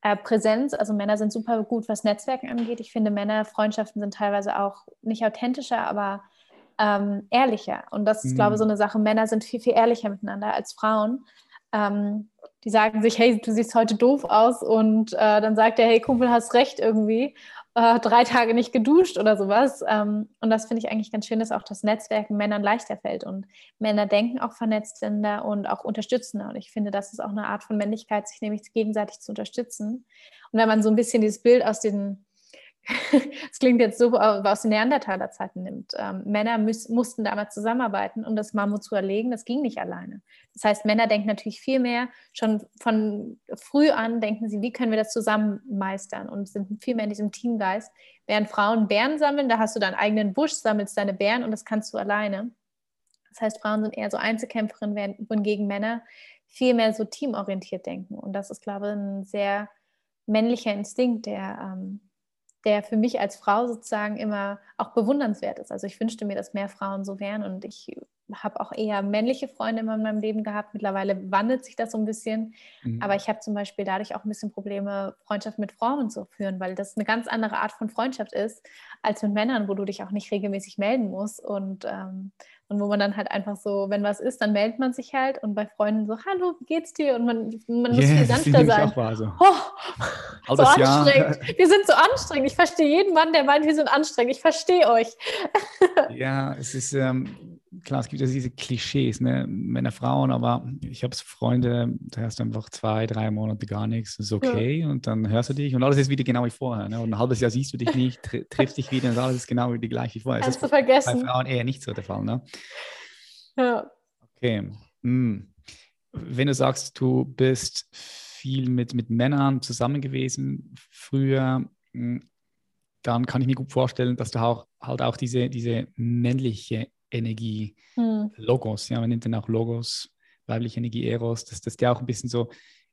äh, Präsenz. Also Männer sind super gut, was Netzwerken angeht. Ich finde, Männerfreundschaften sind teilweise auch nicht authentischer, aber ähm, ehrlicher. Und das ist, mhm. glaube ich, so eine Sache. Männer sind viel, viel ehrlicher miteinander als Frauen. Ähm, die sagen sich, hey, du siehst heute doof aus und äh, dann sagt er, hey Kumpel, hast recht irgendwie. Äh, drei Tage nicht geduscht oder sowas. Ähm, und das finde ich eigentlich ganz schön, dass auch das Netzwerken Männern leichter fällt. Und Männer denken auch vernetzender und auch unterstützender. Und ich finde, das ist auch eine Art von Männlichkeit, sich nämlich gegenseitig zu unterstützen. Und wenn man so ein bisschen dieses Bild aus den es klingt jetzt so, aus den Neandertaler-Zeiten nimmt. Ähm, Männer müß, mussten damals zusammenarbeiten, um das Mammut zu erlegen. Das ging nicht alleine. Das heißt, Männer denken natürlich viel mehr, schon von früh an denken sie, wie können wir das zusammen meistern und sind viel mehr in diesem Teamgeist. Während Frauen Bären sammeln, da hast du deinen eigenen Busch, sammelst deine Bären und das kannst du alleine. Das heißt, Frauen sind eher so Einzelkämpferinnen, wohingegen Männer viel mehr so teamorientiert denken. Und das ist, glaube ich, ein sehr männlicher Instinkt, der ähm, der für mich als Frau sozusagen immer auch bewundernswert ist. Also ich wünschte mir, dass mehr Frauen so wären und ich habe auch eher männliche Freunde in meinem Leben gehabt. Mittlerweile wandelt sich das so ein bisschen. Mhm. Aber ich habe zum Beispiel dadurch auch ein bisschen Probleme, Freundschaft mit Frauen zu führen, weil das eine ganz andere Art von Freundschaft ist als mit Männern, wo du dich auch nicht regelmäßig melden musst. Und ähm, und wo man dann halt einfach so, wenn was ist, dann meldet man sich halt und bei Freunden so, hallo, wie geht's dir? Und man, man muss viel sanfter sein. Auch so. Oh, so anstrengend. Jahr. Wir sind so anstrengend. Ich verstehe jeden Mann, der meint, wir sind anstrengend. Ich verstehe euch. ja, es ist, ähm, klar, es gibt ja diese Klischees, ne? Männer, Frauen, aber ich habe Freunde, da hast du einfach zwei, drei Monate gar nichts, ist okay ja. und dann hörst du dich und alles ist wieder genau wie vorher. Ne? Und ein halbes Jahr siehst du dich nicht, tr triffst dich wieder und alles ist genau wie gleich wie vorher. Hast das ist vergessen. bei Frauen eher nicht so der Fall, ne? Ja. Okay. Hm. Wenn du sagst, du bist viel mit, mit Männern zusammen gewesen früher, hm, dann kann ich mir gut vorstellen, dass du auch halt auch diese, diese männliche Energie, hm. Logos, ja, man nennt den auch Logos, weibliche Energie, Eros, dass, dass der auch ein bisschen so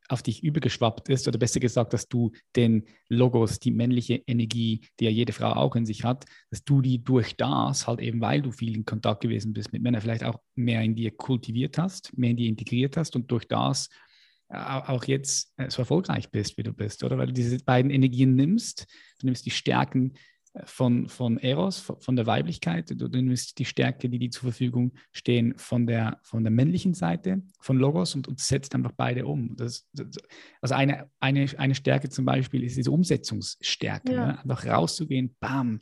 auf dich übergeschwappt ist, oder besser gesagt, dass du den Logos, die männliche Energie, die ja jede Frau auch in sich hat, dass du die durch das, halt eben weil du viel in Kontakt gewesen bist mit Männern, vielleicht auch mehr in dir kultiviert hast, mehr in dir integriert hast und durch das auch jetzt äh, so erfolgreich bist, wie du bist, oder? Weil du diese beiden Energien nimmst, du nimmst die Stärken von, von Eros, von der Weiblichkeit. Du, du nimmst die Stärke, die dir zur Verfügung stehen, von der, von der männlichen Seite, von Logos und, und setzt einfach beide um. Das, das, also eine, eine, eine Stärke zum Beispiel ist diese Umsetzungsstärke. Ja. Ne? Einfach rauszugehen, bam,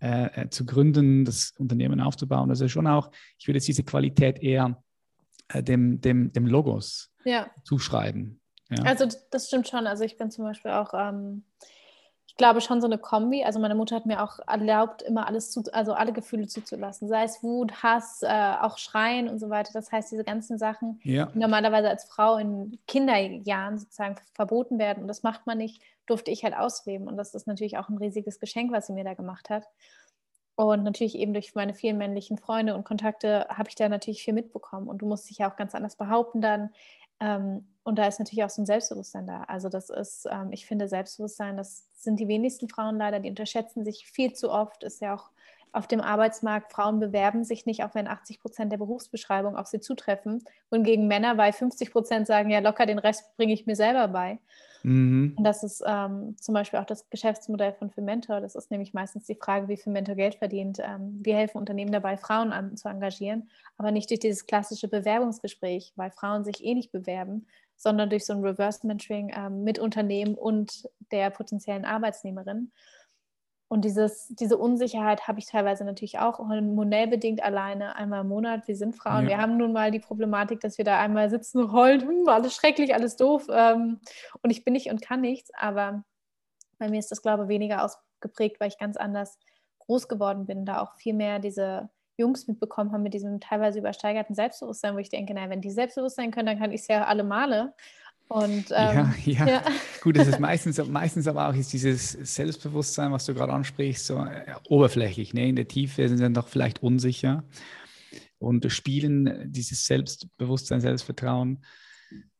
äh, äh, zu gründen, das Unternehmen aufzubauen. Also schon auch, ich würde jetzt diese Qualität eher äh, dem, dem, dem Logos ja. zuschreiben. Ja. Also das stimmt schon. Also ich bin zum Beispiel auch... Ähm ich glaube schon so eine Kombi. Also meine Mutter hat mir auch erlaubt, immer alles zu, also alle Gefühle zuzulassen, sei es Wut, Hass, äh, auch Schreien und so weiter. Das heißt, diese ganzen Sachen, ja. die normalerweise als Frau in Kinderjahren sozusagen verboten werden und das macht man nicht, durfte ich halt ausleben. Und das ist natürlich auch ein riesiges Geschenk, was sie mir da gemacht hat. Und natürlich eben durch meine vielen männlichen Freunde und Kontakte habe ich da natürlich viel mitbekommen. Und du musst dich ja auch ganz anders behaupten dann. Ähm, und da ist natürlich auch so ein Selbstbewusstsein da. Also das ist, ähm, ich finde, Selbstbewusstsein, das sind die wenigsten Frauen leider, die unterschätzen sich viel zu oft. Ist ja auch auf dem Arbeitsmarkt, Frauen bewerben sich nicht, auch wenn 80 Prozent der Berufsbeschreibung auf sie zutreffen. Und gegen Männer bei 50 Prozent sagen, ja locker, den Rest bringe ich mir selber bei. Mhm. Und das ist ähm, zum Beispiel auch das Geschäftsmodell von Fementor. Das ist nämlich meistens die Frage, wie Fementor Geld verdient. Ähm, wir helfen Unternehmen dabei, Frauen an, zu engagieren, aber nicht durch dieses klassische Bewerbungsgespräch, weil Frauen sich eh nicht bewerben, sondern durch so ein Reverse Mentoring ähm, mit Unternehmen und der potenziellen Arbeitsnehmerin. Und dieses, diese Unsicherheit habe ich teilweise natürlich auch hormonellbedingt alleine einmal im Monat. Wir sind Frauen, ja. wir haben nun mal die Problematik, dass wir da einmal sitzen, heulen, hm, alles schrecklich, alles doof ähm, und ich bin nicht und kann nichts. Aber bei mir ist das, glaube ich, weniger ausgeprägt, weil ich ganz anders groß geworden bin, da auch viel mehr diese Jungs mitbekommen haben mit diesem teilweise übersteigerten Selbstbewusstsein, wo ich denke, naja, wenn die selbstbewusst sein können, dann kann ich es ja alle Male. Und, ähm, ja, ja, ja, gut, das ist meistens, meistens aber auch ist dieses Selbstbewusstsein, was du gerade ansprichst, so äh, oberflächlich. Ne? In der Tiefe sind sie dann doch vielleicht unsicher und spielen dieses Selbstbewusstsein, Selbstvertrauen.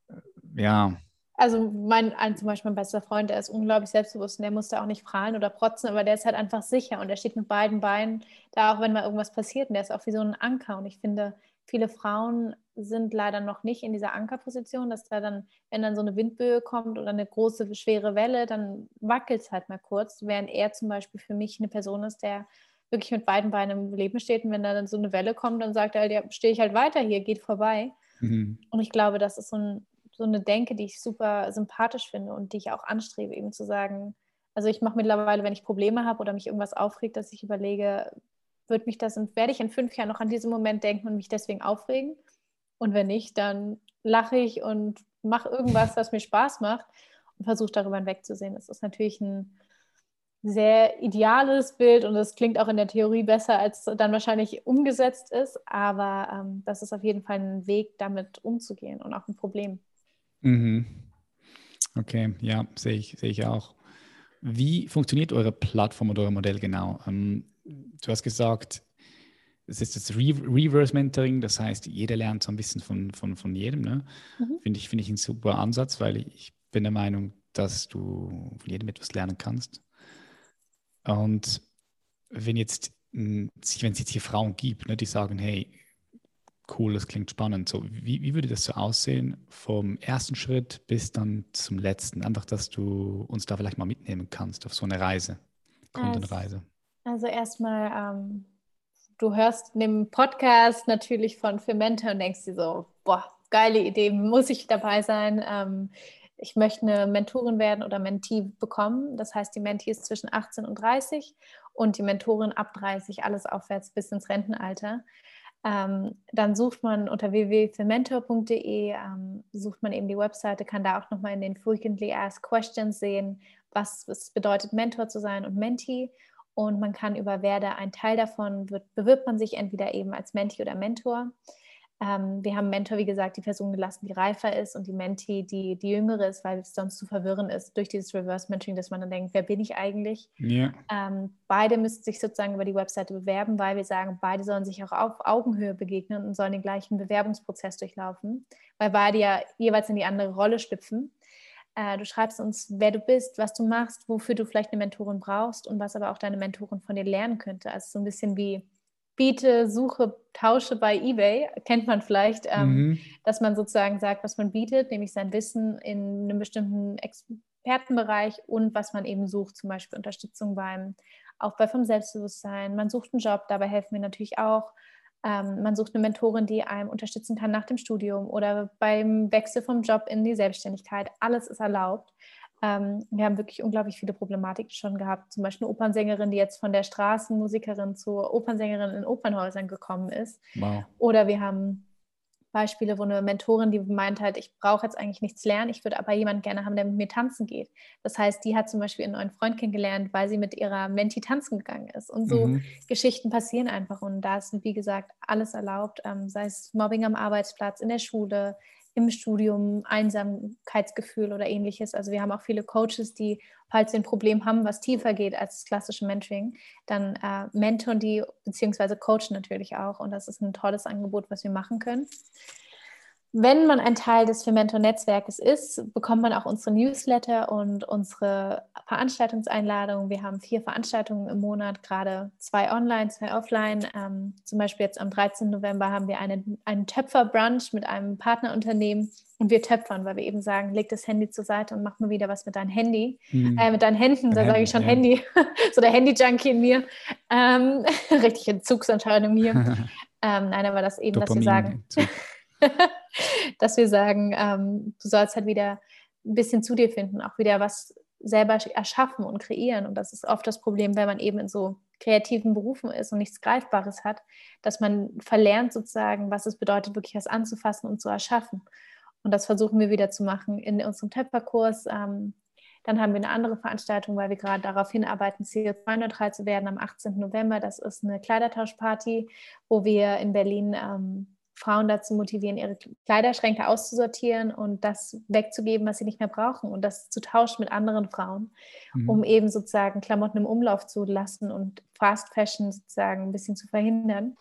Äh, ja. Also mein, ein, zum Beispiel mein bester Freund, der ist unglaublich selbstbewusst und der musste auch nicht prahlen oder protzen, aber der ist halt einfach sicher und der steht mit beiden Beinen da, auch wenn mal irgendwas passiert und der ist auch wie so ein Anker und ich finde, viele Frauen sind leider noch nicht in dieser Ankerposition, dass da dann, wenn dann so eine Windböe kommt oder eine große, schwere Welle, dann wackelt es halt mal kurz, während er zum Beispiel für mich eine Person ist, der wirklich mit beiden Beinen im Leben steht und wenn da dann so eine Welle kommt, dann sagt er, ja, stehe ich halt weiter hier, geht vorbei. Mhm. Und ich glaube, das ist so, ein, so, eine Denke, die ich super sympathisch finde und die ich auch anstrebe, eben zu sagen, Also ich mache mittlerweile, wenn ich Probleme habe oder mich irgendwas aufregt, dass ich überlege, wird mich das, werde ich in fünf Jahren noch an diesen Moment denken und mich deswegen aufregen? Und wenn nicht, dann lache ich und mache irgendwas, was mir Spaß macht und versuche darüber hinwegzusehen. Das ist natürlich ein sehr ideales Bild und es klingt auch in der Theorie besser, als dann wahrscheinlich umgesetzt ist. Aber ähm, das ist auf jeden Fall ein Weg, damit umzugehen und auch ein Problem. Mhm. Okay, ja, sehe ich, sehe ich auch. Wie funktioniert eure Plattform oder euer Modell genau? Ähm, du hast gesagt, es ist das Re Reverse Mentoring, das heißt, jeder lernt so ein bisschen von, von, von jedem. Ne? Mhm. Finde ich, find ich einen super Ansatz, weil ich bin der Meinung, dass du von jedem etwas lernen kannst. Und wenn jetzt, wenn es jetzt hier Frauen gibt, ne, die sagen, hey, cool, das klingt spannend, so, wie, wie würde das so aussehen vom ersten Schritt bis dann zum letzten? Einfach, dass du uns da vielleicht mal mitnehmen kannst auf so eine Reise, Kundenreise. Also, also erstmal, ähm, du hörst in dem Podcast natürlich von Fermente und denkst dir so, boah, geile Idee, muss ich dabei sein. Ähm, ich möchte eine Mentorin werden oder Mentee bekommen. Das heißt, die Mentee ist zwischen 18 und 30 und die Mentorin ab 30, alles aufwärts bis ins Rentenalter. Ähm, dann sucht man unter www.mentor.de, ähm, sucht man eben die Webseite, kann da auch nochmal in den Frequently Asked Questions sehen, was es bedeutet, Mentor zu sein und Mentee. Und man kann über Werde ein Teil davon, wird, bewirbt man sich entweder eben als Mentee oder Mentor. Ähm, wir haben Mentor, wie gesagt, die Person gelassen, die reifer ist und die Mentee, die, die jüngere ist, weil es sonst zu verwirren ist durch dieses Reverse Mentoring, dass man dann denkt, wer bin ich eigentlich? Ja. Ähm, beide müssen sich sozusagen über die Webseite bewerben, weil wir sagen, beide sollen sich auch auf Augenhöhe begegnen und sollen den gleichen Bewerbungsprozess durchlaufen, weil beide ja jeweils in die andere Rolle schlüpfen. Äh, du schreibst uns, wer du bist, was du machst, wofür du vielleicht eine Mentorin brauchst und was aber auch deine Mentorin von dir lernen könnte. Also so ein bisschen wie biete, suche, tausche bei eBay, kennt man vielleicht, ähm, mhm. dass man sozusagen sagt, was man bietet, nämlich sein Wissen in einem bestimmten Expertenbereich und was man eben sucht, zum Beispiel Unterstützung beim Aufbau vom Selbstbewusstsein. Man sucht einen Job, dabei helfen wir natürlich auch. Ähm, man sucht eine Mentorin, die einem unterstützen kann nach dem Studium oder beim Wechsel vom Job in die Selbstständigkeit. Alles ist erlaubt. Ähm, wir haben wirklich unglaublich viele Problematiken schon gehabt. Zum Beispiel eine Opernsängerin, die jetzt von der Straßenmusikerin zur Opernsängerin in Opernhäusern gekommen ist. Wow. Oder wir haben Beispiele, wo eine Mentorin, die meint halt, ich brauche jetzt eigentlich nichts lernen, ich würde aber jemanden gerne haben, der mit mir tanzen geht. Das heißt, die hat zum Beispiel einen neuen Freund kennengelernt, weil sie mit ihrer Menti tanzen gegangen ist. Und so mhm. Geschichten passieren einfach. Und da ist, wie gesagt, alles erlaubt, ähm, sei es Mobbing am Arbeitsplatz, in der Schule, im Studium, Einsamkeitsgefühl oder ähnliches. Also wir haben auch viele Coaches, die, falls sie ein Problem haben, was tiefer geht als das klassische Mentoring, dann äh, mentoren die, beziehungsweise coachen natürlich auch. Und das ist ein tolles Angebot, was wir machen können. Wenn man ein Teil des Fermentor-Netzwerkes ist, bekommt man auch unsere Newsletter und unsere Veranstaltungseinladungen. Wir haben vier Veranstaltungen im Monat, gerade zwei online, zwei offline. Ähm, zum Beispiel jetzt am 13. November haben wir eine, einen Töpfer-Brunch mit einem Partnerunternehmen und wir töpfern, weil wir eben sagen, leg das Handy zur Seite und mach mal wieder was mit deinem Handy, mhm. äh, mit deinen Händen, da sage ich schon ja. Handy, so der Handy-Junkie in mir. Ähm, richtig Entzugsanscheinung hier. ähm, nein, aber das eben, Dopamin, dass wir sagen... dass wir sagen, ähm, du sollst halt wieder ein bisschen zu dir finden, auch wieder was selber erschaffen und kreieren. Und das ist oft das Problem, wenn man eben in so kreativen Berufen ist und nichts Greifbares hat, dass man verlernt sozusagen, was es bedeutet, wirklich was anzufassen und zu erschaffen. Und das versuchen wir wieder zu machen in unserem Töpferkurs. Ähm, dann haben wir eine andere Veranstaltung, weil wir gerade darauf hinarbeiten, CO2-neutral zu werden am 18. November. Das ist eine Kleidertauschparty, wo wir in Berlin ähm, Frauen dazu motivieren, ihre Kleiderschränke auszusortieren und das wegzugeben, was sie nicht mehr brauchen und das zu tauschen mit anderen Frauen, mhm. um eben sozusagen Klamotten im Umlauf zu lassen und Fast Fashion sozusagen ein bisschen zu verhindern.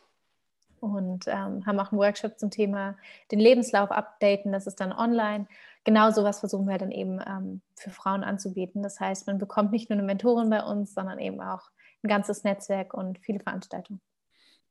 Und ähm, haben auch einen Workshop zum Thema den Lebenslauf updaten, das ist dann online. Genau sowas versuchen wir dann eben ähm, für Frauen anzubieten. Das heißt, man bekommt nicht nur eine Mentorin bei uns, sondern eben auch ein ganzes Netzwerk und viele Veranstaltungen.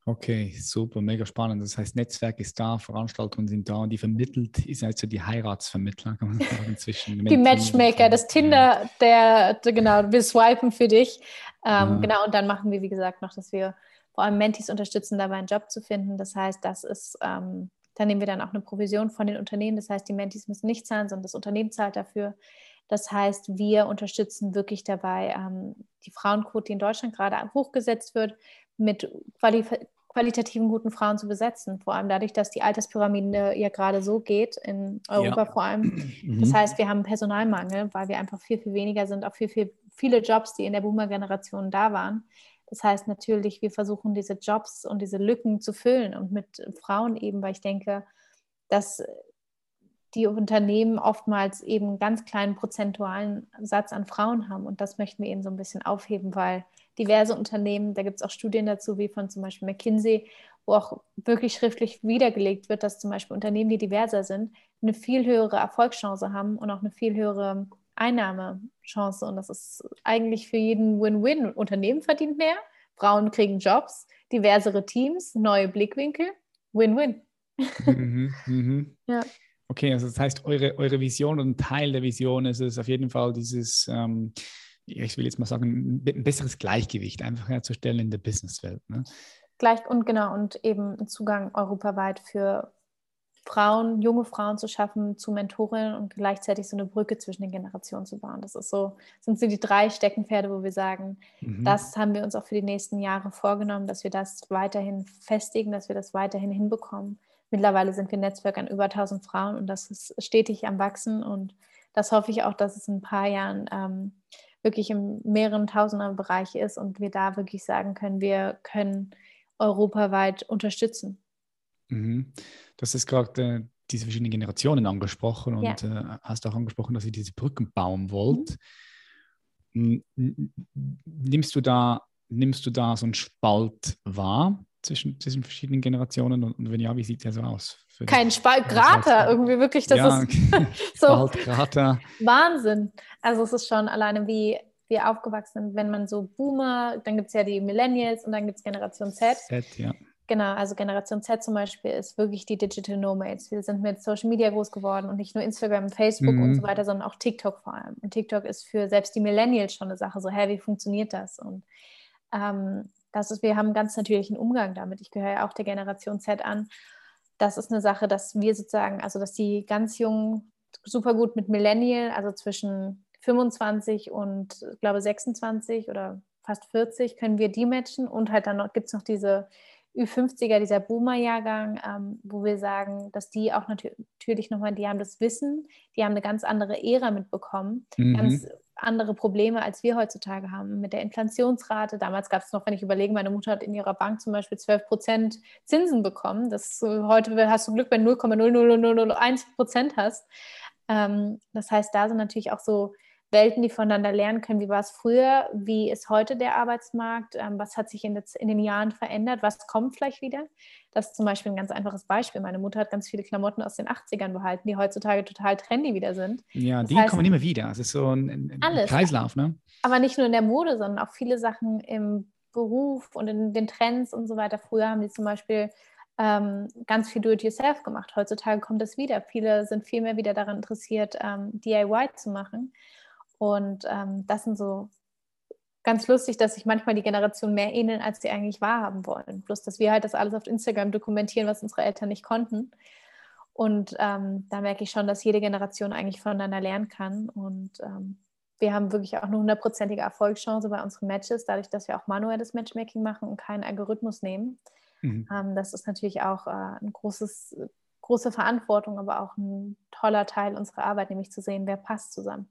Okay, super, mega spannend. Das heißt, Netzwerk ist da, Veranstaltungen sind da und die vermittelt, ist also die Heiratsvermittler, kann man sagen, zwischen Die Matchmaker, das Tinder, der, der, genau, wir swipen für dich. Ähm, ja. Genau, und dann machen wir, wie gesagt, noch, dass wir vor allem Mentis unterstützen, dabei einen Job zu finden. Das heißt, das ist, ähm, da nehmen wir dann auch eine Provision von den Unternehmen. Das heißt, die Mentis müssen nicht zahlen, sondern das Unternehmen zahlt dafür. Das heißt, wir unterstützen wirklich dabei, ähm, die Frauenquote, die in Deutschland gerade hochgesetzt wird, mit quali qualitativen guten Frauen zu besetzen. Vor allem dadurch, dass die Alterspyramide ja gerade so geht, in Europa ja. vor allem. Mhm. Das heißt, wir haben Personalmangel, weil wir einfach viel, viel weniger sind, auch viel, viel, viele Jobs, die in der Boomer-Generation da waren. Das heißt natürlich, wir versuchen diese Jobs und diese Lücken zu füllen und mit Frauen eben, weil ich denke, dass die Unternehmen oftmals eben einen ganz kleinen prozentualen Satz an Frauen haben. Und das möchten wir eben so ein bisschen aufheben, weil diverse Unternehmen, da gibt es auch Studien dazu, wie von zum Beispiel McKinsey, wo auch wirklich schriftlich wiedergelegt wird, dass zum Beispiel Unternehmen, die diverser sind, eine viel höhere Erfolgschance haben und auch eine viel höhere Einnahmechance. Und das ist eigentlich für jeden Win-Win. Unternehmen verdient mehr, Frauen kriegen Jobs, diversere Teams, neue Blickwinkel, Win-Win. Mhm, mhm. ja. Okay, also das heißt, eure, eure Vision und ein Teil der Vision ist es auf jeden Fall dieses, ähm, ich will jetzt mal sagen, ein besseres Gleichgewicht einfach herzustellen in der Businesswelt. Ne? Gleich und genau, und eben einen Zugang europaweit für Frauen, junge Frauen zu schaffen zu Mentorinnen und gleichzeitig so eine Brücke zwischen den Generationen zu bauen. Das ist so, sind so die drei Steckenpferde, wo wir sagen, mhm. das haben wir uns auch für die nächsten Jahre vorgenommen, dass wir das weiterhin festigen, dass wir das weiterhin hinbekommen. Mittlerweile sind wir ein Netzwerk an über 1000 Frauen und das ist stetig am Wachsen und das hoffe ich auch, dass es in ein paar Jahren ähm, wirklich im mehreren Tausender Bereich ist und wir da wirklich sagen können, wir können europaweit unterstützen. Mhm. Das ist gerade äh, diese verschiedenen Generationen angesprochen und ja. äh, hast auch angesprochen, dass ihr diese Brücken bauen wollt. Mhm. Nimmst du da, nimmst du da so einen Spalt wahr? Zwischen, zwischen verschiedenen Generationen? Und, wenn ja, wie sieht der so aus? Kein Spalt, Krater, irgendwie wirklich, das ja, ist so Krater. Wahnsinn. Also es ist schon alleine, wie wir aufgewachsen sind, wenn man so Boomer, dann gibt es ja die Millennials und dann gibt es Generation Z. Z, ja. Genau, also Generation Z zum Beispiel ist wirklich die Digital Nomads. Wir sind mit Social Media groß geworden und nicht nur Instagram, Facebook mhm. und so weiter, sondern auch TikTok vor allem. Und TikTok ist für selbst die Millennials schon eine Sache, so, hä, wie funktioniert das? Und ähm, das ist, wir haben einen ganz natürlichen Umgang damit. Ich gehöre ja auch der Generation Z an. Das ist eine Sache, dass wir sozusagen, also dass die ganz Jungen super gut mit Millennial, also zwischen 25 und glaube 26 oder fast 40, können wir die matchen. Und halt dann gibt es noch diese Ü50er, dieser Boomer-Jahrgang, ähm, wo wir sagen, dass die auch natürlich nochmal, die haben das Wissen, die haben eine ganz andere Ära mitbekommen, mhm. ganz andere Probleme, als wir heutzutage haben mit der Inflationsrate. Damals gab es noch, wenn ich überlege, meine Mutter hat in ihrer Bank zum Beispiel 12 Prozent Zinsen bekommen. Das, heute hast du Glück, wenn du 0,00001 Prozent hast. Ähm, das heißt, da sind natürlich auch so Welten, die voneinander lernen können. Wie war es früher? Wie ist heute der Arbeitsmarkt? Ähm, was hat sich in, den Jahren verändert? Was kommt vielleicht wieder? Das ist zum Beispiel ein ganz einfaches Beispiel. Meine Mutter hat ganz viele Klamotten aus den 80ern behalten, die heutzutage total trendy wieder sind. Ja, das die heißt, kommen immer wieder. Es ist so ein, ein alles, Kreislauf. Ne? Aber nicht nur in der Mode, sondern auch viele Sachen im Beruf und in den Trends und so weiter. Früher haben die zum Beispiel ähm, ganz viel Do-it-yourself gemacht. Heutzutage kommt es wieder. Viele sind viel mehr wieder daran interessiert, ähm, DIY zu machen. Und ähm, das sind so ganz lustig, dass sich manchmal die Generationen mehr ähneln, als sie eigentlich wahrhaben wollen. Bloß, dass wir halt das alles auf Instagram dokumentieren, was unsere Eltern nicht konnten. Und ähm, da merke ich schon, dass jede Generation eigentlich voneinander lernen kann. Und ähm, wir haben wirklich auch eine hundertprozentige Erfolgschance bei unseren Matches, dadurch, dass wir auch manuelles Matchmaking machen und keinen Algorithmus nehmen. Mhm. Ähm, das ist natürlich auch äh, ein großes, große Verantwortung, aber auch ein toller Teil unserer Arbeit, nämlich zu sehen, wer passt zusammen.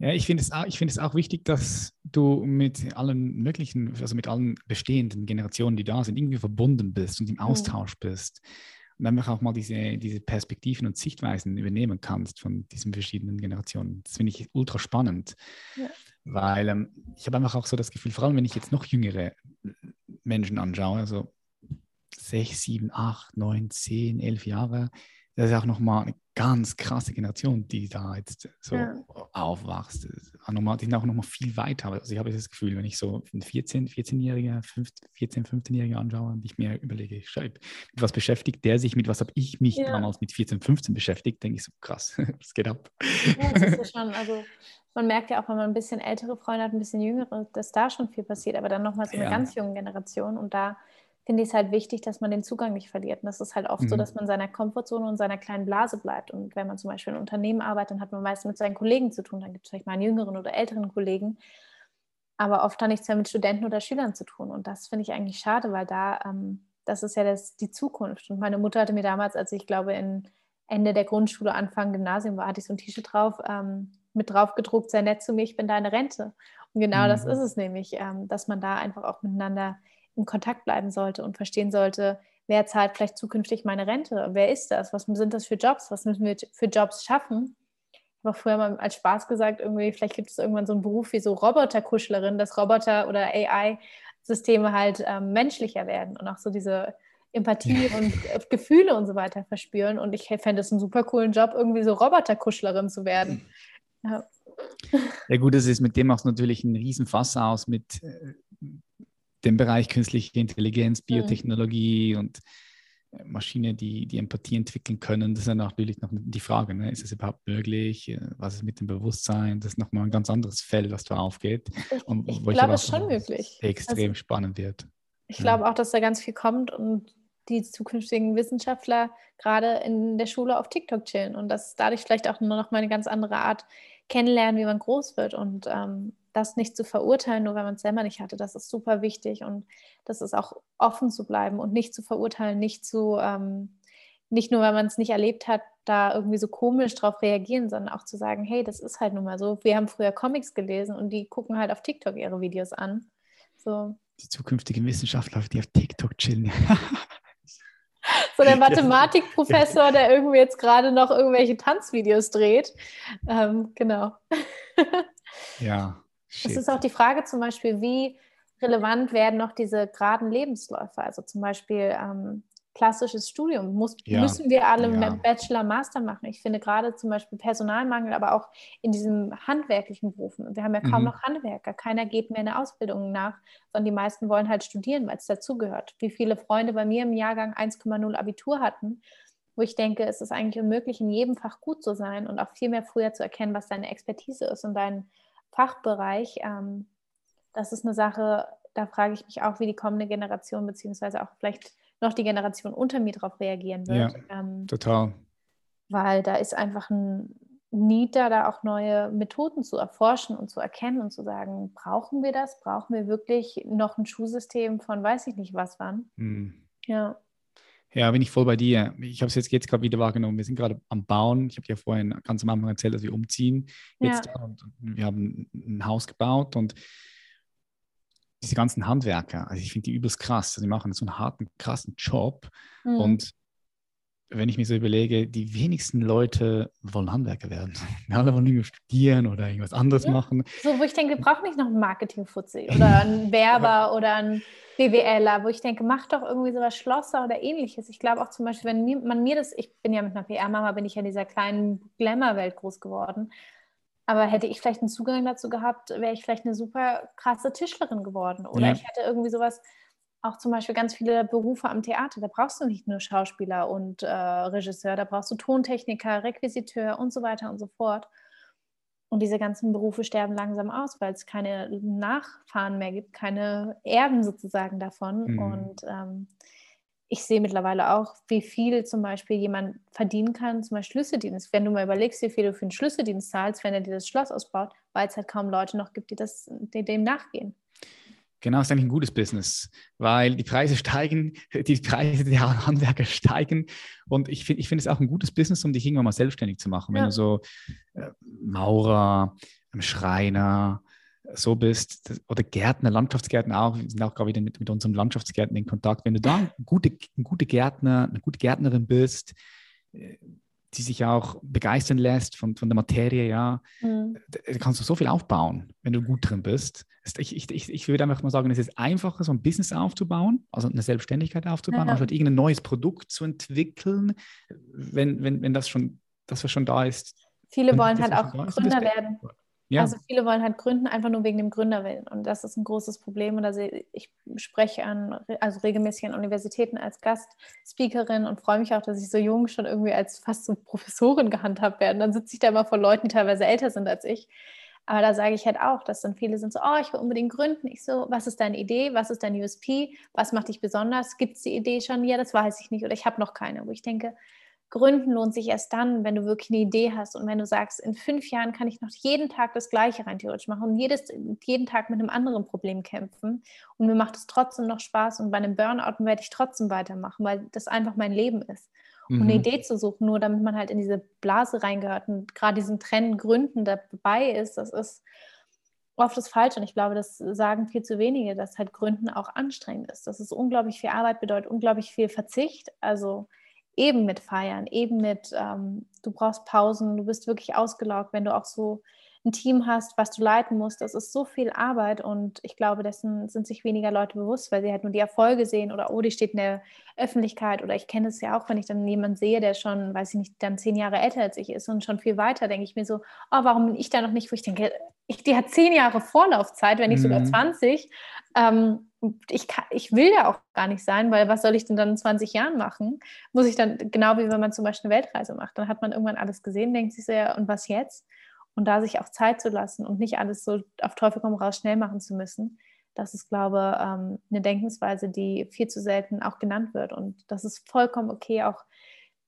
Ja, ich finde es, auch, find es auch wichtig, dass du mit allen möglichen, also mit allen bestehenden Generationen, die da sind, irgendwie verbunden bist und im mhm. Austausch mhm. bist. Und einfach auch mal diese, diese Perspektiven und Sichtweisen übernehmen kannst von diesen verschiedenen Generationen. Das finde ich ultra spannend. Ja. Weil ähm, ich habe einfach auch so das Gefühl, vor allem wenn ich jetzt noch jüngere Menschen anschaue, also sechs, sieben, acht, neun, zehn, elf Jahre, das ist auch nochmal eine ganz krasse Generation, die da jetzt so ja. aufwachst. Die sind auch noch mal viel weiter. Also ich habe das Gefühl, wenn ich so einen 14, 14-Jähriger, 14, 15-Jähriger anschaue und ich mir überlege, ich schreibe, mit was beschäftigt der sich, mit was habe ich mich ja. damals mit 14, 15 beschäftigt, denke ich so, krass, das geht ab. Ja, das ist ja schon, also man merkt ja auch, wenn man ein bisschen ältere Freunde hat, ein bisschen jüngere, dass da schon viel passiert, aber dann nochmal so eine ganz junge Generation und da finde ich es halt wichtig, dass man den Zugang nicht verliert. Und das ist halt oft mhm. so, dass man in seiner Komfortzone und seiner kleinen Blase bleibt. Und wenn man zum Beispiel in einem Unternehmen arbeitet, dann hat man meist mit seinen Kollegen zu tun. Dann gibt es vielleicht mal einen jüngeren oder älteren Kollegen. Aber oft hat nichts mehr mit Studenten oder Schülern zu tun. Und das finde ich eigentlich schade, weil da, ähm, das ist ja das, die Zukunft. Und meine Mutter hatte mir damals, als ich glaube, in Ende der Grundschule, Anfang Gymnasium war, hatte ich so ein T-Shirt drauf, ähm, mit drauf gedruckt, sei nett zu mir, ich bin deine Rente. Und genau mhm. das ist es nämlich, ähm, dass man da einfach auch miteinander in Kontakt bleiben sollte und verstehen sollte, wer zahlt vielleicht zukünftig meine Rente? Wer ist das? Was sind das für Jobs? Was müssen wir für Jobs schaffen? Ich habe auch früher mal als Spaß gesagt, irgendwie, vielleicht gibt es irgendwann so einen Beruf wie so Roboterkuschlerin, dass Roboter oder AI-Systeme halt ähm, menschlicher werden und auch so diese Empathie und Gefühle und so weiter verspüren. Und ich fände es einen super coolen Job, irgendwie so Roboterkuschlerin zu werden. Ja. ja gut, das ist mit dem auch natürlich ein Riesenfass aus mit äh, dem Bereich künstliche Intelligenz, Biotechnologie mhm. und äh, Maschinen, die die Empathie entwickeln können. Das ist dann natürlich noch die Frage, ne? ist es überhaupt möglich? Äh, was ist mit dem Bewusstsein? Das ist nochmal ein ganz anderes Feld, was da aufgeht. Ich, ich glaube, es ist schon möglich. Extrem also, spannend wird. Ich ja. glaube auch, dass da ganz viel kommt und die zukünftigen Wissenschaftler gerade in der Schule auf TikTok chillen und dass dadurch vielleicht auch nur noch mal eine ganz andere Art kennenlernen, wie man groß wird und ähm, das nicht zu verurteilen, nur weil man es selber nicht hatte, das ist super wichtig und das ist auch offen zu bleiben und nicht zu verurteilen, nicht zu, ähm, nicht nur, weil man es nicht erlebt hat, da irgendwie so komisch drauf reagieren, sondern auch zu sagen, hey, das ist halt nun mal so. Wir haben früher Comics gelesen und die gucken halt auf TikTok ihre Videos an. So. Die zukünftigen Wissenschaftler, die auf TikTok chillen. so der Mathematikprofessor, der irgendwie jetzt gerade noch irgendwelche Tanzvideos dreht. Ähm, genau. ja. Es ist auch die Frage zum Beispiel, wie relevant werden noch diese geraden Lebensläufe? Also zum Beispiel ähm, klassisches Studium. Muss, ja. Müssen wir alle ja. Bachelor, Master machen? Ich finde gerade zum Beispiel Personalmangel, aber auch in diesen handwerklichen Berufen. Wir haben ja kaum mhm. noch Handwerker. Keiner geht mehr in eine Ausbildung nach, sondern die meisten wollen halt studieren, weil es dazugehört. Wie viele Freunde bei mir im Jahrgang 1,0 Abitur hatten, wo ich denke, es ist eigentlich unmöglich, in jedem Fach gut zu sein und auch viel mehr früher zu erkennen, was deine Expertise ist und dein Fachbereich. Ähm, das ist eine Sache, da frage ich mich auch, wie die kommende Generation, beziehungsweise auch vielleicht noch die Generation unter mir darauf reagieren wird. Ja, ähm, total. Weil da ist einfach ein Need da, da auch neue Methoden zu erforschen und zu erkennen und zu sagen, brauchen wir das? Brauchen wir wirklich noch ein Schulsystem von weiß ich nicht was wann? Hm. Ja. Ja, bin ich voll bei dir. Ich habe es jetzt, jetzt gerade wieder wahrgenommen. Wir sind gerade am Bauen. Ich habe dir vorhin ganz am Anfang erzählt, dass wir umziehen. Jetzt ja. und wir haben ein Haus gebaut und diese ganzen Handwerker, also ich finde die übelst krass. Also die machen so einen harten, krassen Job. Mhm. Und wenn ich mir so überlege, die wenigsten Leute wollen Handwerker werden. Alle wollen nur studieren oder irgendwas anderes ja. machen. So, wo ich denke, wir brauchen nicht noch einen Marketing-Fuzzi oder einen Werber oder einen BWLer, wo ich denke, mach doch irgendwie sowas Schlosser oder ähnliches. Ich glaube auch zum Beispiel, wenn mir, man mir das, ich bin ja mit einer PR-Mama, bin ich ja in dieser kleinen Glamour-Welt groß geworden. Aber hätte ich vielleicht einen Zugang dazu gehabt, wäre ich vielleicht eine super krasse Tischlerin geworden. Oder ja. ich hätte irgendwie sowas, auch zum Beispiel ganz viele Berufe am Theater. Da brauchst du nicht nur Schauspieler und äh, Regisseur, da brauchst du Tontechniker, Requisiteur und so weiter und so fort. Und diese ganzen Berufe sterben langsam aus, weil es keine Nachfahren mehr gibt, keine Erben sozusagen davon. Mhm. Und ähm, ich sehe mittlerweile auch, wie viel zum Beispiel jemand verdienen kann, zum Beispiel Schlüsseldienst. Wenn du mal überlegst, wie viel du für einen Schlüsseldienst zahlst, wenn er dir das Schloss ausbaut, weil es halt kaum Leute noch gibt, die, das, die dem nachgehen. Genau, ist eigentlich ein gutes Business, weil die Preise steigen, die Preise der Handwerker steigen und ich finde ich find es auch ein gutes Business, um dich irgendwann mal selbstständig zu machen. Wenn ja. du so äh, Maurer, Schreiner, so bist, oder Gärtner, Landschaftsgärtner auch, wir sind auch gerade wieder mit, mit unserem Landschaftsgärtner in Kontakt. Wenn du da ein gute, ein gute Gärtner, eine gute Gärtnerin bist, äh, die sich auch begeistern lässt von, von der Materie, ja, mhm. da kannst du so viel aufbauen, wenn du gut drin bist. Ich, ich, ich, ich würde einfach mal sagen, es ist einfacher, so ein Business aufzubauen, also eine Selbstständigkeit aufzubauen, ja. anstatt irgendein neues Produkt zu entwickeln, wenn, wenn, wenn das schon, das was schon da ist. Viele wollen halt auch Gründer werden. Ja. Also viele wollen halt gründen, einfach nur wegen dem Gründerwillen. Und das ist ein großes Problem. Und also ich spreche an, also regelmäßig an Universitäten als Gastspeakerin und freue mich auch, dass ich so jung schon irgendwie als fast so Professorin gehandhabt werde. Dann sitze ich da immer vor Leuten, die teilweise älter sind als ich. Aber da sage ich halt auch, dass dann viele sind so, oh, ich will unbedingt gründen. Ich so, was ist deine Idee? Was ist dein USP? Was macht dich besonders? Gibt es die Idee schon? Ja, das weiß ich nicht oder ich habe noch keine. Wo ich denke, Gründen lohnt sich erst dann, wenn du wirklich eine Idee hast und wenn du sagst, in fünf Jahren kann ich noch jeden Tag das Gleiche rein theoretisch machen und jedes, jeden Tag mit einem anderen Problem kämpfen und mir macht es trotzdem noch Spaß und bei einem Burnout werde ich trotzdem weitermachen, weil das einfach mein Leben ist. Mhm. Und eine mhm. Idee zu suchen, nur damit man halt in diese Blase reingehört und gerade diesen Trend Gründen dabei ist, das ist oft das Falsche. Und ich glaube, das sagen viel zu wenige, dass halt Gründen auch anstrengend ist. Dass es unglaublich viel Arbeit bedeutet, unglaublich viel Verzicht. Also eben mit Feiern, eben mit, ähm, du brauchst Pausen, du bist wirklich ausgelaugt, wenn du auch so ein Team hast, was du leiten musst. Das ist so viel Arbeit und ich glaube, dessen sind sich weniger Leute bewusst, weil sie halt nur die Erfolge sehen oder oh, die steht in der Öffentlichkeit oder ich kenne es ja auch, wenn ich dann jemanden sehe, der schon, weiß ich nicht, dann zehn Jahre älter als ich ist und schon viel weiter, denke ich mir so, oh, warum bin ich da noch nicht, wo ich denke, ich, die hat zehn Jahre Vorlaufzeit, wenn nicht mhm. sogar 20. Ähm, ich, kann, ich will ja auch gar nicht sein, weil was soll ich denn dann in 20 Jahren machen? Muss ich dann, genau wie wenn man zum Beispiel eine Weltreise macht, dann hat man irgendwann alles gesehen, denkt sich so, ja, und was jetzt? Und da sich auch Zeit zu lassen und nicht alles so auf Teufel komm raus schnell machen zu müssen, das ist, glaube ich, ähm, eine Denkensweise, die viel zu selten auch genannt wird. Und das ist vollkommen okay, auch,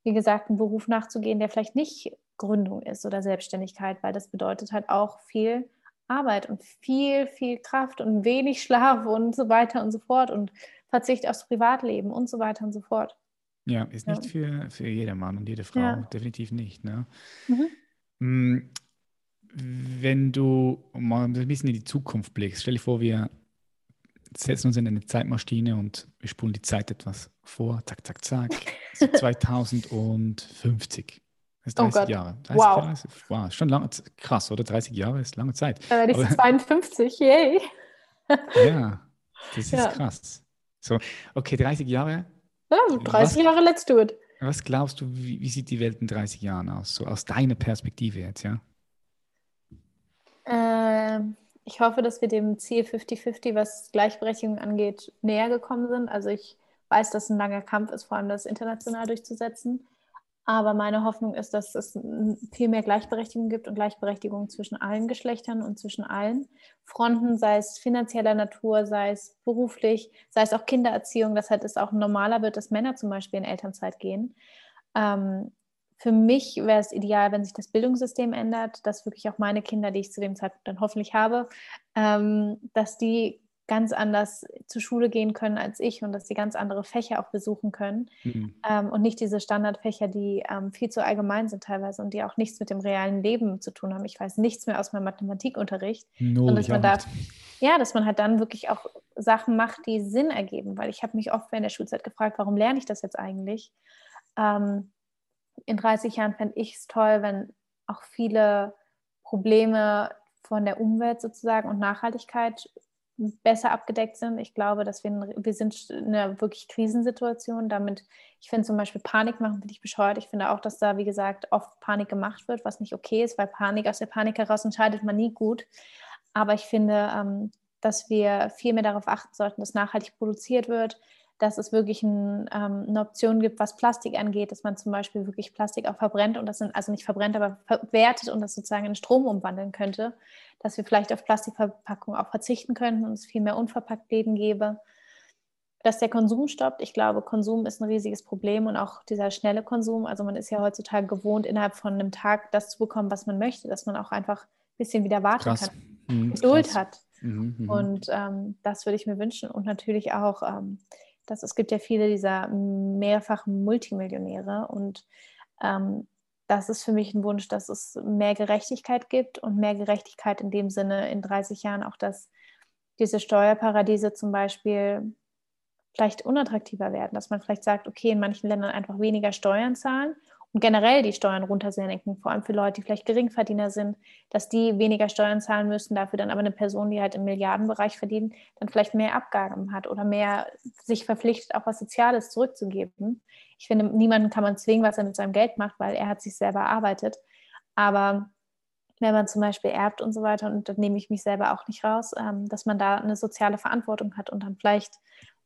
wie gesagt, einen Beruf nachzugehen, der vielleicht nicht Gründung ist oder Selbstständigkeit, weil das bedeutet halt auch viel Arbeit und viel, viel Kraft und wenig Schlaf und so weiter und so fort und Verzicht aufs Privatleben und so weiter und so fort. Ja, ist nicht ja. für, für jeder Mann und jede Frau, ja. definitiv nicht. Ne? Mhm. Mm, wenn du mal ein bisschen in die Zukunft blickst, stell dir vor, wir setzen uns in eine Zeitmaschine und wir spulen die Zeit etwas vor, zack, zack, zack, so 2050. Das ist 30 oh Jahre. 30 wow. Jahre ist, wow, schon lange, krass, oder? 30 Jahre ist lange Zeit. Dann werde ich 52, yay. ja, das ist ja. krass. So, okay, 30 Jahre. Ja, 30 was, Jahre, let's do it. Was glaubst du, wie, wie, sieht die Welt in 30 Jahren aus? So aus deiner Perspektive jetzt, ja? Äh, ich hoffe, dass wir dem Ziel 50-50, was Gleichberechtigung angeht, näher gekommen sind. Also ich weiß, dass ein langer Kampf ist, vor allem das international durchzusetzen. Aber meine Hoffnung ist, dass es viel mehr Gleichberechtigung gibt und Gleichberechtigung zwischen allen Geschlechtern und zwischen allen Fronten, sei es finanzieller Natur, sei es beruflich, sei es auch Kindererziehung, dass halt es auch normaler wird, dass Männer zum Beispiel in Elternzeit gehen. Ähm, für mich wäre es ideal, wenn sich das Bildungssystem ändert, dass wirklich auch meine Kinder, die ich zu dem Zeitpunkt dann hoffentlich habe, ähm, dass die ganz anders zur Schule gehen können als ich und dass sie ganz andere Fächer auch besuchen können mhm. ähm, und nicht diese Standardfächer, die ähm, viel zu allgemein sind teilweise und die auch nichts mit dem realen Leben zu tun haben. Ich weiß nichts mehr aus meinem Mathematikunterricht. No, und dass man da, ja, dass man halt dann wirklich auch Sachen macht, die Sinn ergeben, weil ich habe mich oft während der Schulzeit gefragt, warum lerne ich das jetzt eigentlich? Ähm, in 30 Jahren fände ich es toll, wenn auch viele Probleme von der Umwelt sozusagen und Nachhaltigkeit besser abgedeckt sind. Ich glaube, dass wir, wir sind in einer wirklich Krisensituation. Damit, ich finde zum Beispiel Panik machen, finde ich bescheuert. Ich finde auch, dass da, wie gesagt, oft Panik gemacht wird, was nicht okay ist, weil Panik aus der Panik heraus entscheidet man nie gut. Aber ich finde, ähm, dass wir viel mehr darauf achten sollten, dass nachhaltig produziert wird, dass es wirklich ein, ähm, eine Option gibt, was Plastik angeht, dass man zum Beispiel wirklich Plastik auch verbrennt und das sind, also nicht verbrennt, aber verwertet und das sozusagen in Strom umwandeln könnte, dass wir vielleicht auf Plastikverpackungen auch verzichten könnten und es viel mehr unverpackt Läden gäbe. Dass der Konsum stoppt. Ich glaube, Konsum ist ein riesiges Problem und auch dieser schnelle Konsum. Also man ist ja heutzutage gewohnt, innerhalb von einem Tag das zu bekommen, was man möchte, dass man auch einfach ein bisschen wieder warten krass. kann, mhm, Geduld krass. hat. Mhm, mhm, und ähm, das würde ich mir wünschen. Und natürlich auch ähm, dass es gibt ja viele dieser mehrfachen Multimillionäre und ähm, das ist für mich ein Wunsch, dass es mehr Gerechtigkeit gibt und mehr Gerechtigkeit in dem Sinne in 30 Jahren auch, dass diese Steuerparadiese zum Beispiel vielleicht unattraktiver werden, dass man vielleicht sagt, okay, in manchen Ländern einfach weniger Steuern zahlen und generell die Steuern runtersenken, vor allem für Leute, die vielleicht Geringverdiener sind, dass die weniger Steuern zahlen müssen, dafür dann aber eine Person, die halt im Milliardenbereich verdient, dann vielleicht mehr Abgaben hat oder mehr sich verpflichtet, auch was Soziales zurückzugeben. Ich finde, niemanden kann man zwingen, was er mit seinem Geld macht, weil er hat sich selber erarbeitet. Aber wenn man zum Beispiel erbt und so weiter, und da nehme ich mich selber auch nicht raus, ähm, dass man da eine soziale Verantwortung hat und dann vielleicht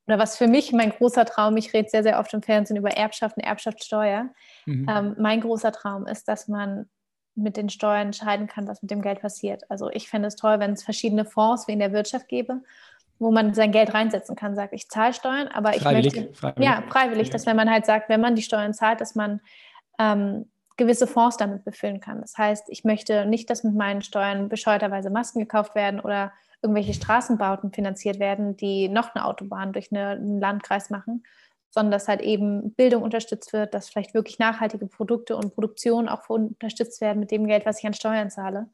oder was für mich mein großer Traum, ich rede sehr, sehr oft im Fernsehen über Erbschaft und Erbschaftssteuer. Mhm. Ähm, mein großer Traum ist, dass man mit den Steuern entscheiden kann, was mit dem Geld passiert. Also ich fände es toll, wenn es verschiedene Fonds wie in der Wirtschaft gäbe, wo man sein Geld reinsetzen kann, sagt, ich zahle Steuern, aber ich freiwillig, möchte, freiwillig. ja, freiwillig, dass wenn man halt sagt, wenn man die Steuern zahlt, dass man ähm, gewisse Fonds damit befüllen kann. Das heißt, ich möchte nicht, dass mit meinen Steuern bescheuerterweise Masken gekauft werden oder irgendwelche Straßenbauten finanziert werden, die noch eine Autobahn durch eine, einen Landkreis machen, sondern dass halt eben Bildung unterstützt wird, dass vielleicht wirklich nachhaltige Produkte und Produktion auch unterstützt werden mit dem Geld, was ich an Steuern zahle.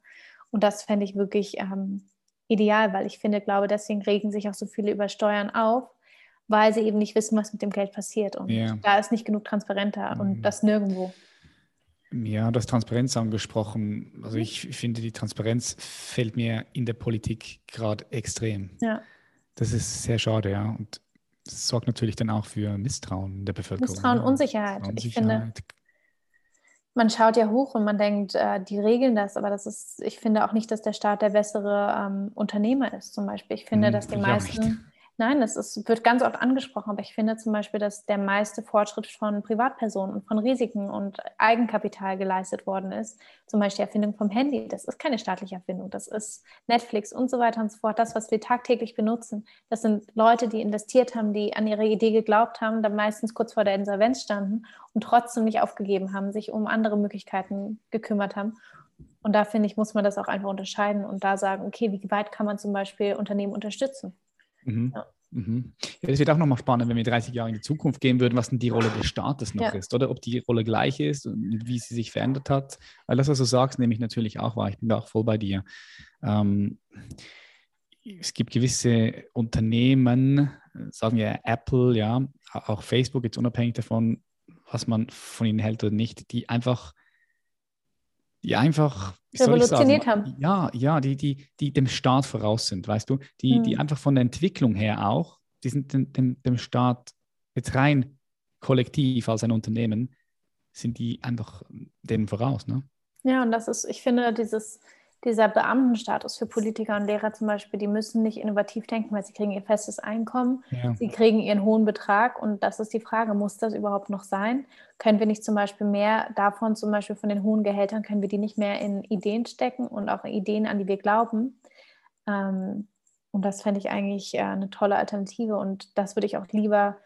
Und das fände ich wirklich ähm, ideal, weil ich finde, glaube, deswegen regen sich auch so viele über Steuern auf, weil sie eben nicht wissen, was mit dem Geld passiert. Und yeah. da ist nicht genug transparenter mhm. und das nirgendwo. Ja, das Transparenz angesprochen. Also ich finde, die Transparenz fällt mir in der Politik gerade extrem. Ja. Das ist sehr schade, ja. Und das sorgt natürlich dann auch für Misstrauen der Bevölkerung. Misstrauen, ja. Unsicherheit. Unsicherheit. Ich finde, man schaut ja hoch und man denkt, äh, die regeln das, aber das ist, ich finde auch nicht, dass der Staat der bessere ähm, Unternehmer ist, zum Beispiel. Ich finde, hm, dass die meisten Nein, ist, wird ganz oft angesprochen, aber ich finde zum Beispiel, dass der meiste Fortschritt von Privatpersonen und von Risiken und Eigenkapital geleistet worden ist. Zum Beispiel die Erfindung vom Handy, das ist keine staatliche Erfindung, das ist Netflix und so weiter und so fort. Das, was wir tagtäglich benutzen, das sind Leute, die investiert haben, die an ihre Idee geglaubt haben, dann meistens kurz vor der Insolvenz standen und trotzdem nicht aufgegeben haben, sich um andere Möglichkeiten gekümmert haben. Und da finde ich, muss man das auch einfach unterscheiden und da sagen, okay, wie weit kann man zum Beispiel Unternehmen unterstützen? Mhm. Ja. Mhm. Ja, das wird auch nochmal spannend, wenn wir 30 Jahre in die Zukunft gehen würden, was denn die Rolle des Staates noch ja. ist, oder ob die Rolle gleich ist und wie sie sich verändert hat. Weil das, was du sagst, nehme ich natürlich auch wahr. Ich bin da auch voll bei dir. Ähm, es gibt gewisse Unternehmen, sagen wir Apple, ja, auch Facebook, jetzt unabhängig davon, was man von ihnen hält oder nicht, die einfach die einfach revolutioniert haben. Ja, ja, die, die, die dem Staat voraus sind, weißt du, die, hm. die einfach von der Entwicklung her auch, die sind dem, dem, dem Staat jetzt rein kollektiv als ein Unternehmen, sind die einfach dem voraus, ne? Ja, und das ist, ich finde, dieses dieser Beamtenstatus für Politiker und Lehrer zum Beispiel, die müssen nicht innovativ denken, weil sie kriegen ihr festes Einkommen, ja. sie kriegen ihren hohen Betrag und das ist die Frage, muss das überhaupt noch sein? Können wir nicht zum Beispiel mehr davon, zum Beispiel von den hohen Gehältern, können wir die nicht mehr in Ideen stecken und auch Ideen, an die wir glauben? Ähm, und das fände ich eigentlich äh, eine tolle Alternative und das würde ich auch lieber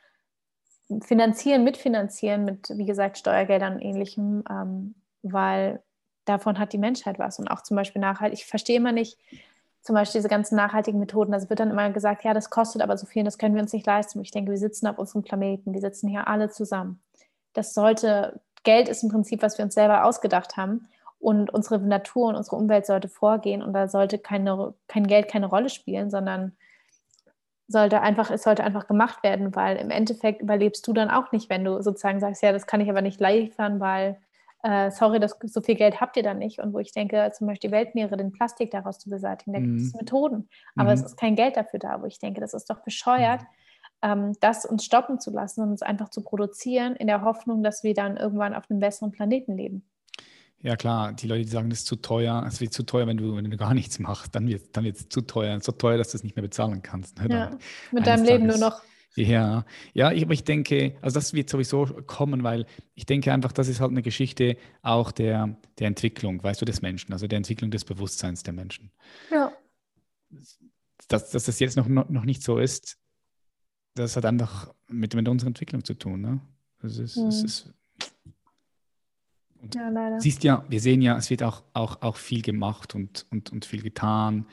finanzieren, mitfinanzieren mit, wie gesagt, Steuergeldern und ähnlichem, ähm, weil davon hat die Menschheit was. Und auch zum Beispiel nachhaltig. Ich verstehe immer nicht, zum Beispiel diese ganzen nachhaltigen Methoden. Also wird dann immer gesagt, ja, das kostet aber so viel, das können wir uns nicht leisten. ich denke, wir sitzen auf unserem Planeten, wir sitzen hier alle zusammen. Das sollte, Geld ist im Prinzip, was wir uns selber ausgedacht haben. Und unsere Natur und unsere Umwelt sollte vorgehen und da sollte keine, kein Geld keine Rolle spielen, sondern sollte einfach, es sollte einfach gemacht werden, weil im Endeffekt überlebst du dann auch nicht, wenn du sozusagen sagst, ja, das kann ich aber nicht liefern, weil äh, sorry, das, so viel Geld habt ihr da nicht. Und wo ich denke, zum Beispiel die Weltmeere, den Plastik daraus zu beseitigen, da gibt es mhm. Methoden. Aber mhm. es ist kein Geld dafür da, wo ich denke, das ist doch bescheuert, mhm. ähm, das uns stoppen zu lassen und uns einfach zu produzieren, in der Hoffnung, dass wir dann irgendwann auf einem besseren Planeten leben. Ja klar, die Leute, die sagen, das ist zu teuer, es wird zu teuer, wenn du, wenn du gar nichts machst, dann wird dann es zu teuer, so teuer, dass du es nicht mehr bezahlen kannst. Ne? Ja, mit deinem Leben nur noch. Ja, ja, ich, aber ich denke, also das wird sowieso kommen, weil ich denke einfach, das ist halt eine Geschichte auch der, der Entwicklung, weißt du, des Menschen, also der Entwicklung des Bewusstseins der Menschen. Ja. Dass, dass das jetzt noch, noch nicht so ist, das hat einfach mit, mit unserer Entwicklung zu tun. Ne? Das ist, mhm. das ist ja, leider. Siehst ja, wir sehen ja, es wird auch, auch, auch viel gemacht und, und, und viel getan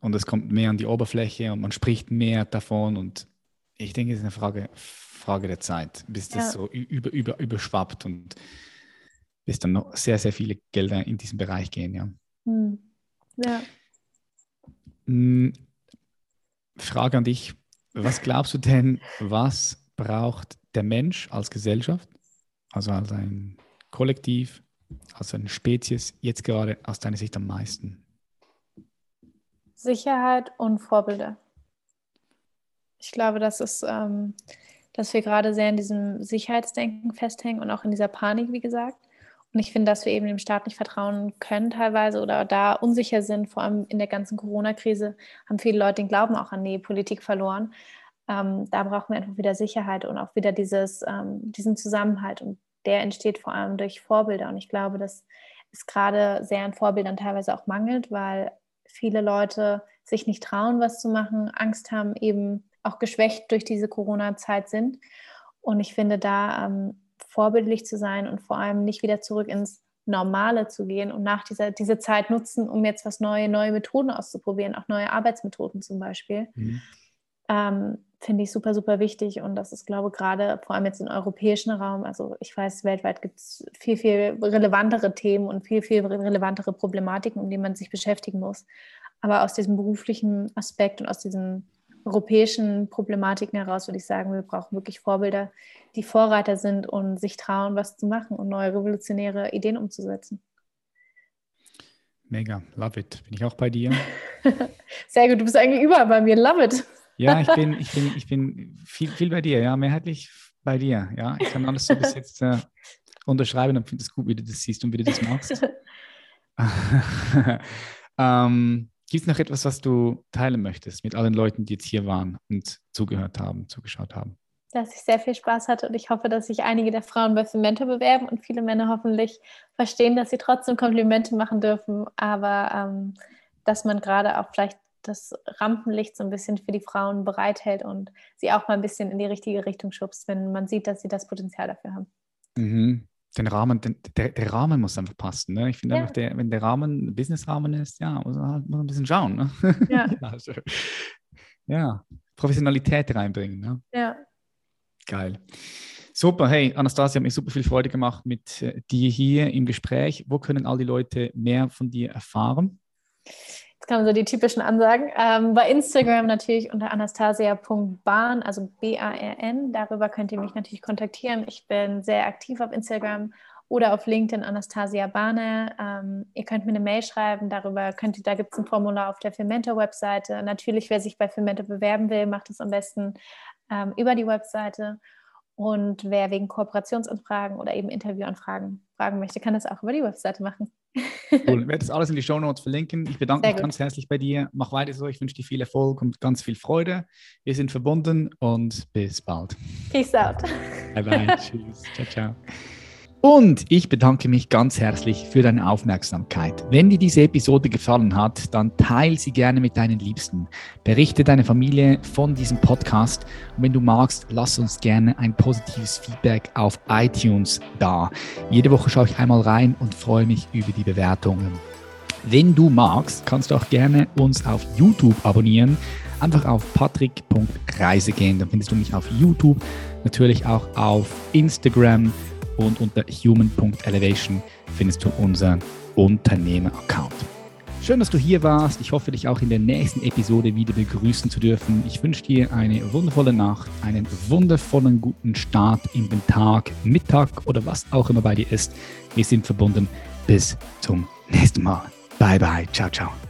und es kommt mehr an die Oberfläche und man spricht mehr davon und ich denke, es ist eine Frage, Frage der Zeit, bis das ja. so über, über, überschwappt und bis dann noch sehr, sehr viele Gelder in diesen Bereich gehen. Ja. Hm. ja. Hm, Frage an dich. Was glaubst du denn, was braucht der Mensch als Gesellschaft, also als ein Kollektiv, als eine Spezies, jetzt gerade aus deiner Sicht am meisten? Sicherheit und Vorbilder. Ich glaube, das ist, ähm, dass wir gerade sehr in diesem Sicherheitsdenken festhängen und auch in dieser Panik, wie gesagt. Und ich finde, dass wir eben dem Staat nicht vertrauen können teilweise oder da unsicher sind, vor allem in der ganzen Corona-Krise haben viele Leute den Glauben auch an die Politik verloren. Ähm, da brauchen wir einfach wieder Sicherheit und auch wieder dieses, ähm, diesen Zusammenhalt. Und der entsteht vor allem durch Vorbilder. Und ich glaube, dass es gerade sehr an Vorbildern teilweise auch mangelt, weil viele Leute sich nicht trauen, was zu machen, Angst haben, eben auch geschwächt durch diese Corona-Zeit sind. Und ich finde, da ähm, vorbildlich zu sein und vor allem nicht wieder zurück ins Normale zu gehen und nach dieser diese Zeit nutzen, um jetzt was neue, neue Methoden auszuprobieren, auch neue Arbeitsmethoden zum Beispiel. Mhm. Ähm, finde ich super, super wichtig. Und das ist, glaube ich, gerade vor allem jetzt im europäischen Raum, also ich weiß, weltweit gibt es viel, viel relevantere Themen und viel, viel relevantere Problematiken, um die man sich beschäftigen muss. Aber aus diesem beruflichen Aspekt und aus diesen europäischen Problematiken heraus würde ich sagen, wir brauchen wirklich Vorbilder, die Vorreiter sind und sich trauen, was zu machen und neue revolutionäre Ideen umzusetzen. Mega, love it. Bin ich auch bei dir? Sehr gut, du bist eigentlich überall bei mir, love it. Ja, ich bin, ich bin, ich bin viel, viel bei dir, ja, mehrheitlich bei dir. Ja, ich kann alles so bis jetzt äh, unterschreiben und finde es gut, wie du das siehst und wie du das machst. ähm, Gibt es noch etwas, was du teilen möchtest mit allen Leuten, die jetzt hier waren und zugehört haben, zugeschaut haben? Dass ich sehr viel Spaß hatte und ich hoffe, dass sich einige der Frauen bei Femento bewerben und viele Männer hoffentlich verstehen, dass sie trotzdem Komplimente machen dürfen, aber ähm, dass man gerade auch vielleicht das Rampenlicht so ein bisschen für die Frauen bereithält und sie auch mal ein bisschen in die richtige Richtung schubst, wenn man sieht, dass sie das Potenzial dafür haben. Mhm. Den Rahmen, den, der, der, Rahmen muss einfach passen. Ne? Ich finde ja. einfach, der, wenn der Rahmen ein Business-Rahmen ist, ja, muss man halt muss ein bisschen schauen. Ne? Ja. also, ja, Professionalität reinbringen. Ne? Ja. Geil. Super, hey, Anastasia, hat mir super viel Freude gemacht mit äh, dir hier im Gespräch. Wo können all die Leute mehr von dir erfahren? Kommen so die typischen Ansagen. Ähm, bei Instagram natürlich unter anastasia.bahn, also B-A-R-N. Darüber könnt ihr mich natürlich kontaktieren. Ich bin sehr aktiv auf Instagram oder auf LinkedIn Anastasia Bahne. Ähm, ihr könnt mir eine Mail schreiben, darüber könnt ihr, da gibt es ein Formular auf der Fermenter-Webseite. Natürlich, wer sich bei Fermenter bewerben will, macht es am besten ähm, über die Webseite. Und wer wegen Kooperationsanfragen oder eben Interviewanfragen fragen möchte, kann das auch über die Webseite machen. Cool. Ich werde das alles in die Show Notes verlinken. Ich bedanke Sehr mich gut. ganz herzlich bei dir. Mach weiter so. Ich wünsche dir viel Erfolg und ganz viel Freude. Wir sind verbunden und bis bald. Peace out. Bye bye. Tschüss. Ciao, ciao. Und ich bedanke mich ganz herzlich für deine Aufmerksamkeit. Wenn dir diese Episode gefallen hat, dann teile sie gerne mit deinen Liebsten. Berichte deine Familie von diesem Podcast. Und wenn du magst, lass uns gerne ein positives Feedback auf iTunes da. Jede Woche schaue ich einmal rein und freue mich über die Bewertungen. Wenn du magst, kannst du auch gerne uns auf YouTube abonnieren. Einfach auf patrick.reise gehen. Dann findest du mich auf YouTube, natürlich auch auf Instagram und unter human.elevation findest du unseren Unternehmer-Account. Schön, dass du hier warst. Ich hoffe, dich auch in der nächsten Episode wieder begrüßen zu dürfen. Ich wünsche dir eine wundervolle Nacht, einen wundervollen guten Start in den Tag, Mittag oder was auch immer bei dir ist. Wir sind verbunden. Bis zum nächsten Mal. Bye bye. Ciao, ciao.